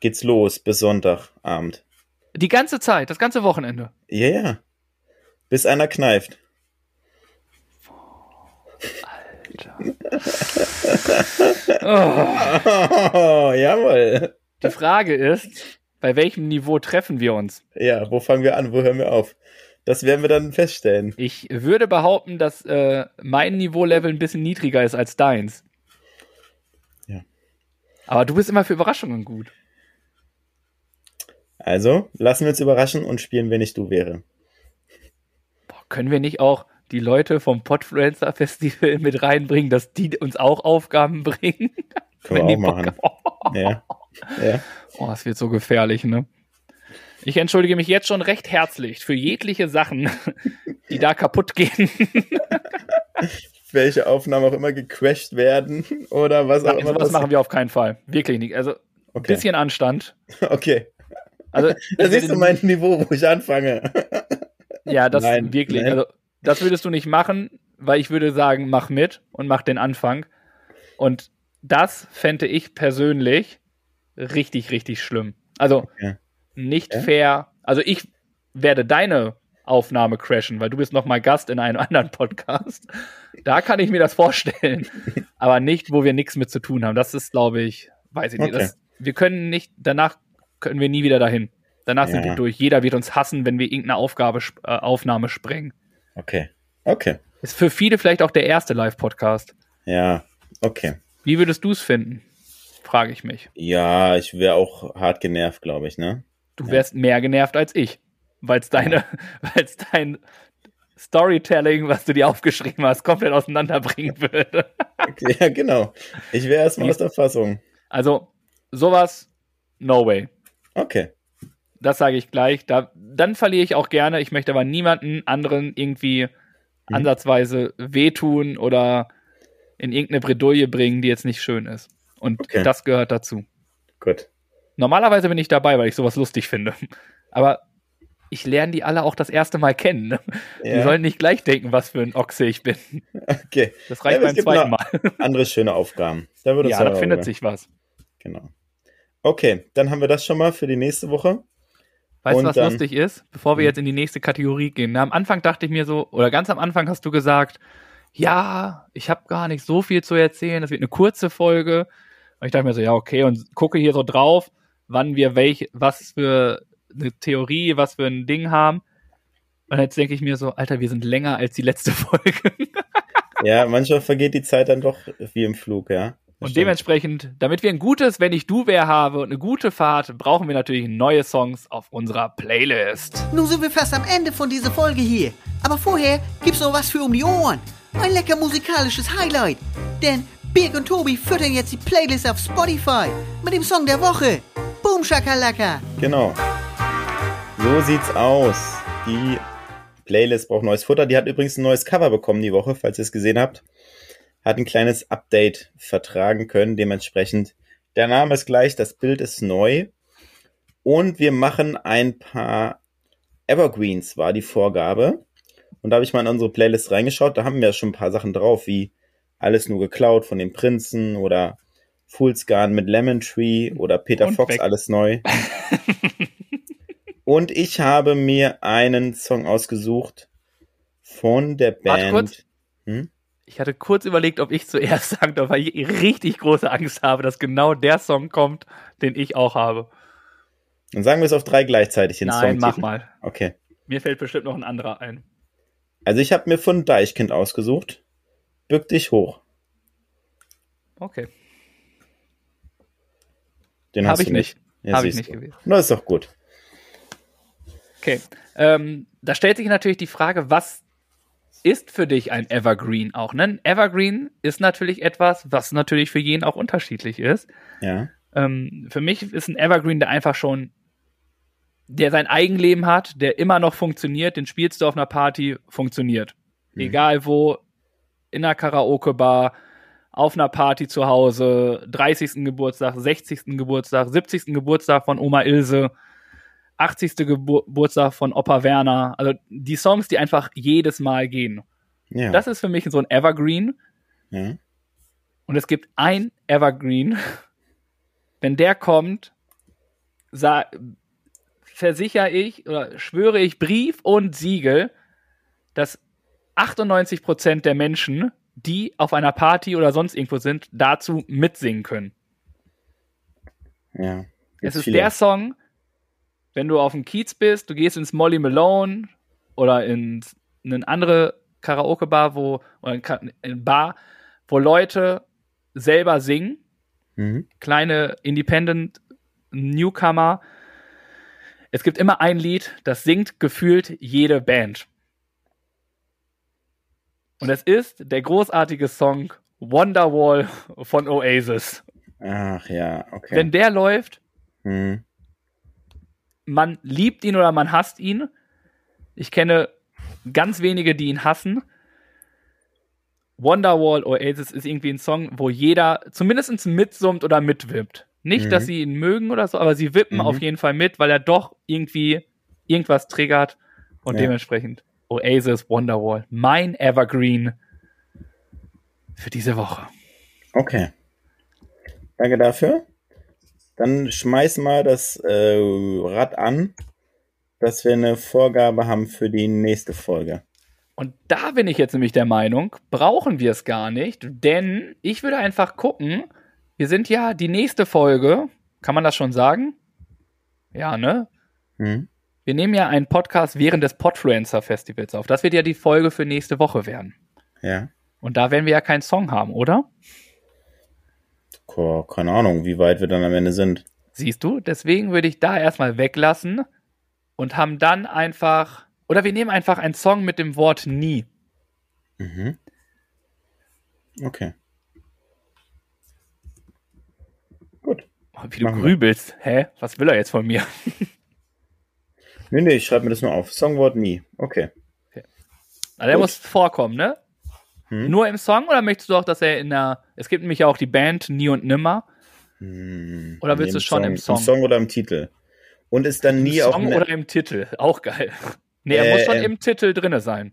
Geht's los bis Sonntagabend. Die ganze Zeit, das ganze Wochenende. Ja, ja. Bis einer kneift. Oh, jawohl. Die Frage ist, bei welchem Niveau treffen wir uns? Ja, wo fangen wir an? Wo hören wir auf? Das werden wir dann feststellen. Ich würde behaupten, dass äh, mein Niveau-Level ein bisschen niedriger ist als deins. Ja. Aber du bist immer für Überraschungen gut. Also, lassen wir uns überraschen und spielen, wenn ich du wäre. Boah, können wir nicht auch die Leute vom Podfluencer Festival mit reinbringen, dass die uns auch Aufgaben bringen? Können wir auch machen. Bock- Ja. ja. Oh, das wird so gefährlich, ne? Ich entschuldige mich jetzt schon recht herzlich für jegliche Sachen, die da kaputt gehen. Welche Aufnahmen auch immer gecrashed werden oder was auch Nein, immer. sowas machen wir auf keinen Fall. Wirklich nicht. Also ein Okay. bisschen Anstand. okay. Also, Da siehst du mein Niveau, wo ich anfange. Ja, das Nein, wirklich. nein. Also, das würdest du nicht machen, weil ich würde sagen, mach mit und mach den Anfang. Und das fände ich persönlich richtig, richtig schlimm. Also Okay. Nicht Ja? fair. Also ich werde deine Aufnahme crashen, weil du bist noch mal Gast in einem anderen Podcast. Da kann ich mir das vorstellen. Aber nicht, wo wir nichts mit zu tun haben. Das ist, glaube ich, weiß ich nicht. Okay. Das, wir können nicht, danach können wir nie wieder dahin. Danach sind Ja. wir durch. Jeder wird uns hassen, wenn wir irgendeine Aufgabe, äh, Aufnahme sprengen. Okay. Okay. Ist für viele vielleicht auch der erste Live-Podcast. Ja. Okay. Wie würdest du es finden? Frage ich mich. Ja, ich wäre auch hart genervt, glaube ich, ne? Du wärst mehr genervt als ich, weil es deine, weil es dein Storytelling, was du dir aufgeschrieben hast, komplett auseinanderbringen würde. Okay, ja, genau. Ich wäre erstmal aus der Fassung. Also sowas, no way. Okay. Das sage ich gleich. Da, dann verliere ich auch gerne. Ich möchte aber niemanden anderen irgendwie Mhm. ansatzweise wehtun oder in irgendeine Bredouille bringen, die jetzt nicht schön ist. Und Okay. das gehört dazu. Gut. Normalerweise bin ich dabei, weil ich sowas lustig finde. Aber ich lerne die alle auch das erste Mal kennen. Ne? Die Ja. sollen nicht gleich denken, was für ein Ochse ich bin. Okay. Das reicht Ja, beim zweiten Mal. Andere schöne Aufgaben. Da würde Ja, da findet sich was. Genau. Okay, dann haben wir das schon mal für die nächste Woche. Weißt du, was dann- lustig ist? Bevor wir Hm. jetzt in die nächste Kategorie gehen. Na, am Anfang dachte ich mir so, oder ganz am Anfang hast du gesagt, ja, ich habe gar nicht so viel zu erzählen, das wird eine kurze Folge. Und ich dachte mir so, ja, okay, und gucke hier so drauf, wann wir welch, was für eine Theorie, was für ein Ding haben. Und jetzt denke ich mir so, Alter, wir sind länger als die letzte Folge. Ja, manchmal vergeht die Zeit dann doch wie im Flug, ja. Das Und stimmt. dementsprechend, damit wir ein gutes, wenn ich du wer habe und eine gute Fahrt, brauchen wir natürlich neue Songs auf unserer Playlist. Nun sind wir fast am Ende von dieser Folge hier. Aber vorher gibt's noch was für um die Ohren. Ein lecker musikalisches Highlight. Denn Birg und Tobi füttern jetzt die Playlist auf Spotify mit dem Song der Woche. Boom Shakalaka. Genau. So sieht's aus. Die Playlist braucht neues Futter. Die hat übrigens ein neues Cover bekommen die Woche, falls ihr es gesehen habt. Hat ein kleines Update vertragen können. Dementsprechend, der Name ist gleich, das Bild ist neu. Und wir machen ein paar Evergreens, war die Vorgabe. Und da habe ich mal in unsere Playlist reingeschaut. Da haben wir schon ein paar Sachen drauf, wie Alles nur geklaut von den Prinzen oder Fool's Garden mit Lemon Tree oder Peter Und Fox, weg. alles neu. Und ich habe mir einen Song ausgesucht von der Warte Band. kurz. Hm? Ich hatte kurz überlegt, ob ich zuerst sagen darf, weil ich richtig große Angst habe, dass genau der Song kommt, den ich auch habe. Dann sagen wir es auf drei gleichzeitig den Nein, Song. mach mal. Okay. Mir fällt bestimmt noch ein anderer ein. Also ich habe mir von Deichkind ausgesucht. Bück dich hoch. Okay. Den Habe ich du nicht. Ja, Habe ich nicht du. gewählt. Na, ist doch gut. Okay. Ähm, da stellt sich natürlich die Frage, was ist für dich ein Evergreen auch? Ne? Ein Evergreen ist natürlich etwas, was natürlich für jeden auch unterschiedlich ist. Ja. Ähm, für mich ist ein Evergreen, der einfach schon, der sein Eigenleben hat, der immer noch funktioniert, den spielst du auf einer Party, funktioniert. Mhm. Egal wo, in einer Karaoke-Bar, auf einer Party zu Hause, 30. Geburtstag, 60. Geburtstag, 70. Geburtstag von Oma Ilse, 80. Gebur Geburtstag von Opa Werner. Also die Songs, die einfach jedes Mal gehen. Ja. Das ist für mich so ein Evergreen. ja. Und es gibt ein Evergreen. Wenn der kommt, versichere ich oder schwöre ich Brief und Siegel, dass 98% der Menschen, die auf einer Party oder sonst irgendwo sind, dazu mitsingen können. ja. Es ist viele. der Song, wenn du auf dem Kiez bist, du gehst ins Molly Malone oder in eine andere Karaoke-Bar, wo, oder in Bar, wo Leute selber singen, Mhm. kleine Independent Newcomer. Es gibt immer ein Lied, das singt gefühlt jede Band. Und es ist der großartige Song Wonderwall von Oasis. Ach ja, okay. Wenn der läuft, mhm. man liebt ihn oder man hasst ihn. Ich kenne ganz wenige, die ihn hassen. Wonderwall Oasis ist irgendwie ein Song, wo jeder zumindest mitsummt oder mitwippt. Nicht, Mhm. dass sie ihn mögen oder so, aber sie wippen Mhm. auf jeden Fall mit, weil er doch irgendwie irgendwas triggert und Ja. dementsprechend Oasis Wonderwall. Mein Evergreen für diese Woche. Okay. Danke dafür. Dann schmeiß mal das äh, Rad an, dass wir eine Vorgabe haben für die nächste Folge. Und da bin ich jetzt nämlich der Meinung, brauchen wir es gar nicht, denn ich würde einfach gucken, wir sind ja die nächste Folge, kann man das schon sagen? Ja, ne? Mhm. Wir nehmen ja einen Podcast während des Podfluencer Festivals auf. Das wird ja die Folge für nächste Woche werden. Ja. Und da werden wir ja keinen Song haben, oder? Keine Ahnung, wie weit wir dann am Ende sind. Siehst du? Deswegen würde ich da erstmal weglassen und haben dann einfach, oder wir nehmen einfach einen Song mit dem Wort nie. Mhm. Okay. Gut. Oh, Wie du Machen wir. grübelst. Hä? Was will er jetzt von mir? Nee, nee, ich schreibe mir das nur auf. Songwort nie. Okay. Also der Gut. muss vorkommen, ne? Hm. Nur im Song oder möchtest du auch, dass er in der. Es gibt nämlich auch die Band Nie und Nimmer. Hm, Oder willst nee, du schon im Song? Im Song oder im Titel? Und ist dann nie Im auch Song oder im Titel. Auch geil. Nee, er Äh, muss schon ähm. im Titel drinne sein.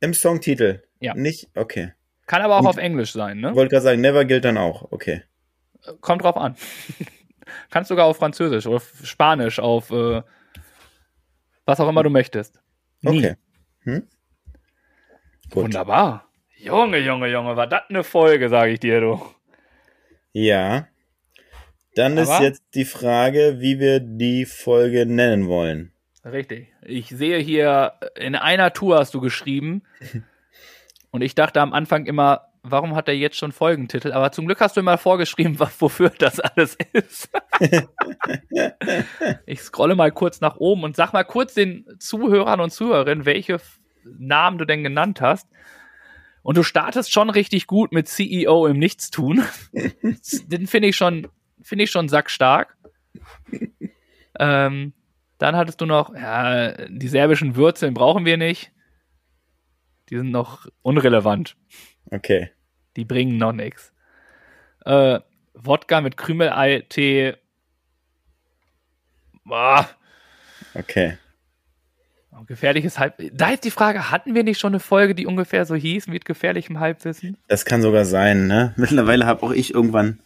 im Songtitel. Ja. Nicht? Okay. Kann aber auch Und- auf Englisch sein, ne? Wollte gerade sagen, Never gilt dann auch. Okay. Kommt drauf an. Kannst sogar auf Französisch oder auf Spanisch, auf äh, was auch immer du möchtest. Nie. Okay. Hm? Wunderbar. Junge, Junge, Junge, war das eine Folge, sage ich dir, du. Ja. Dann ist Aber- jetzt die Frage, wie wir die Folge nennen wollen. Richtig. Ich sehe hier, in einer Tour hast du geschrieben. Und ich dachte am Anfang immer, warum hat er jetzt schon Folgentitel? Aber zum Glück hast du immer vorgeschrieben, wofür das alles ist. ich scrolle mal kurz nach oben und sag mal kurz den Zuhörern und Zuhörerinnen, welche Namen du denn genannt hast. Und du startest schon richtig gut mit CEO im Nichtstun. Den finde ich schon, finde ich schon sackstark. Ähm, dann hattest du noch, ja, die serbischen Wurzeln brauchen wir nicht. Die sind noch unrelevant. Okay. Die bringen noch nichts. Äh, Wodka mit Krümelei-Tee. Ah, Okay. gefährliches Halb. Da ist die Frage, hatten wir nicht schon eine Folge, die ungefähr so hieß, mit gefährlichem Halbwissen? Das kann sogar sein, ne? Mittlerweile habe auch ich irgendwann.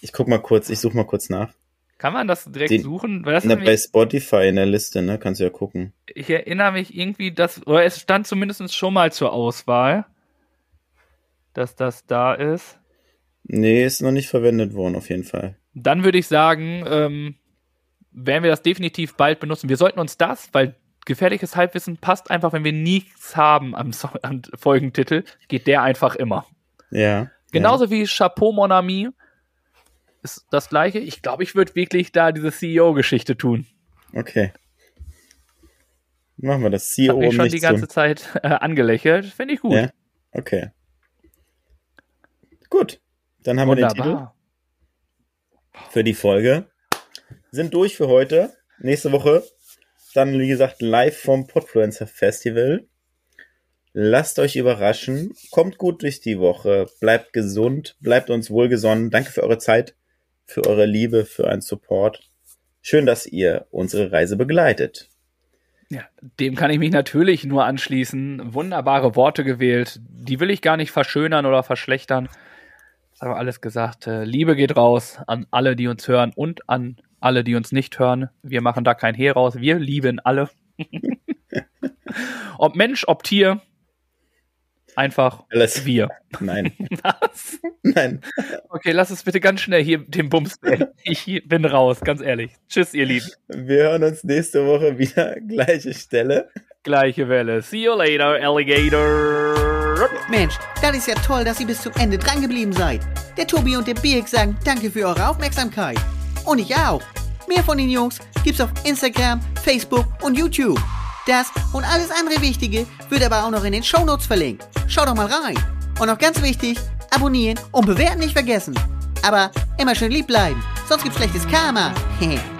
Ich guck mal kurz, ich suche mal kurz nach. Kann man das direkt Den- suchen? Das Na, bei Spotify in der Liste, ne? Kannst du ja gucken. ich erinnere mich irgendwie, dass, oder es stand zumindest schon mal zur Auswahl, dass das da ist. Nee, ist noch nicht verwendet worden, auf jeden Fall. dann würde ich sagen, ähm, werden wir das definitiv bald benutzen. Wir sollten uns das, weil gefährliches Halbwissen passt einfach, wenn wir nichts haben am, so am Folgentitel, geht der einfach immer. Ja. Genauso wie Chapeau Mon Ami ist das gleiche. Ich glaube, ich würde wirklich da diese CEO-Geschichte tun. Ja. Okay. Machen wir das CEO mich um schon nicht die ganze Zeit äh, angelächelt. Finde ich gut. Ja. Okay. Gut. Dann haben wir den Titel Wunderbar. für die Folge. Sind durch für heute. Nächste Woche dann, wie gesagt, live vom Podfluencer Festival. Lasst euch überraschen. Kommt gut durch die Woche. Bleibt gesund. Bleibt uns wohlgesonnen. Danke für eure Zeit, für eure Liebe, für euren Support. Schön, dass ihr unsere Reise begleitet. Ja, dem kann ich mich natürlich nur anschließen. Wunderbare Worte gewählt. Die will ich gar nicht verschönern oder verschlechtern. Das haben wir alles gesagt. Äh, Liebe geht raus an alle, die uns hören und an alle, die uns nicht hören. Wir machen da kein Hehl raus. Wir lieben alle. ob Mensch, ob Tier. Einfach Alles. wir. Nein. Was? Nein. Okay, lass es bitte ganz schnell hier den Bums. Ich bin raus, ganz ehrlich. Tschüss, ihr Lieben. Wir hören uns nächste Woche wieder. Gleiche Stelle. Gleiche Welle. See you later, Alligator. Mensch, das ist ja toll, dass ihr bis zum Ende drangeblieben seid. Der Tobi und der Birk sagen danke für eure Aufmerksamkeit. Und ich auch. Mehr von den Jungs gibt's auf Instagram, Facebook und YouTube. Das und alles andere Wichtige wird aber auch noch in den Shownotes verlinkt. Schaut doch mal rein. Und noch ganz wichtig, abonnieren und bewerten nicht vergessen. Aber immer schön lieb bleiben, sonst gibt's schlechtes Karma.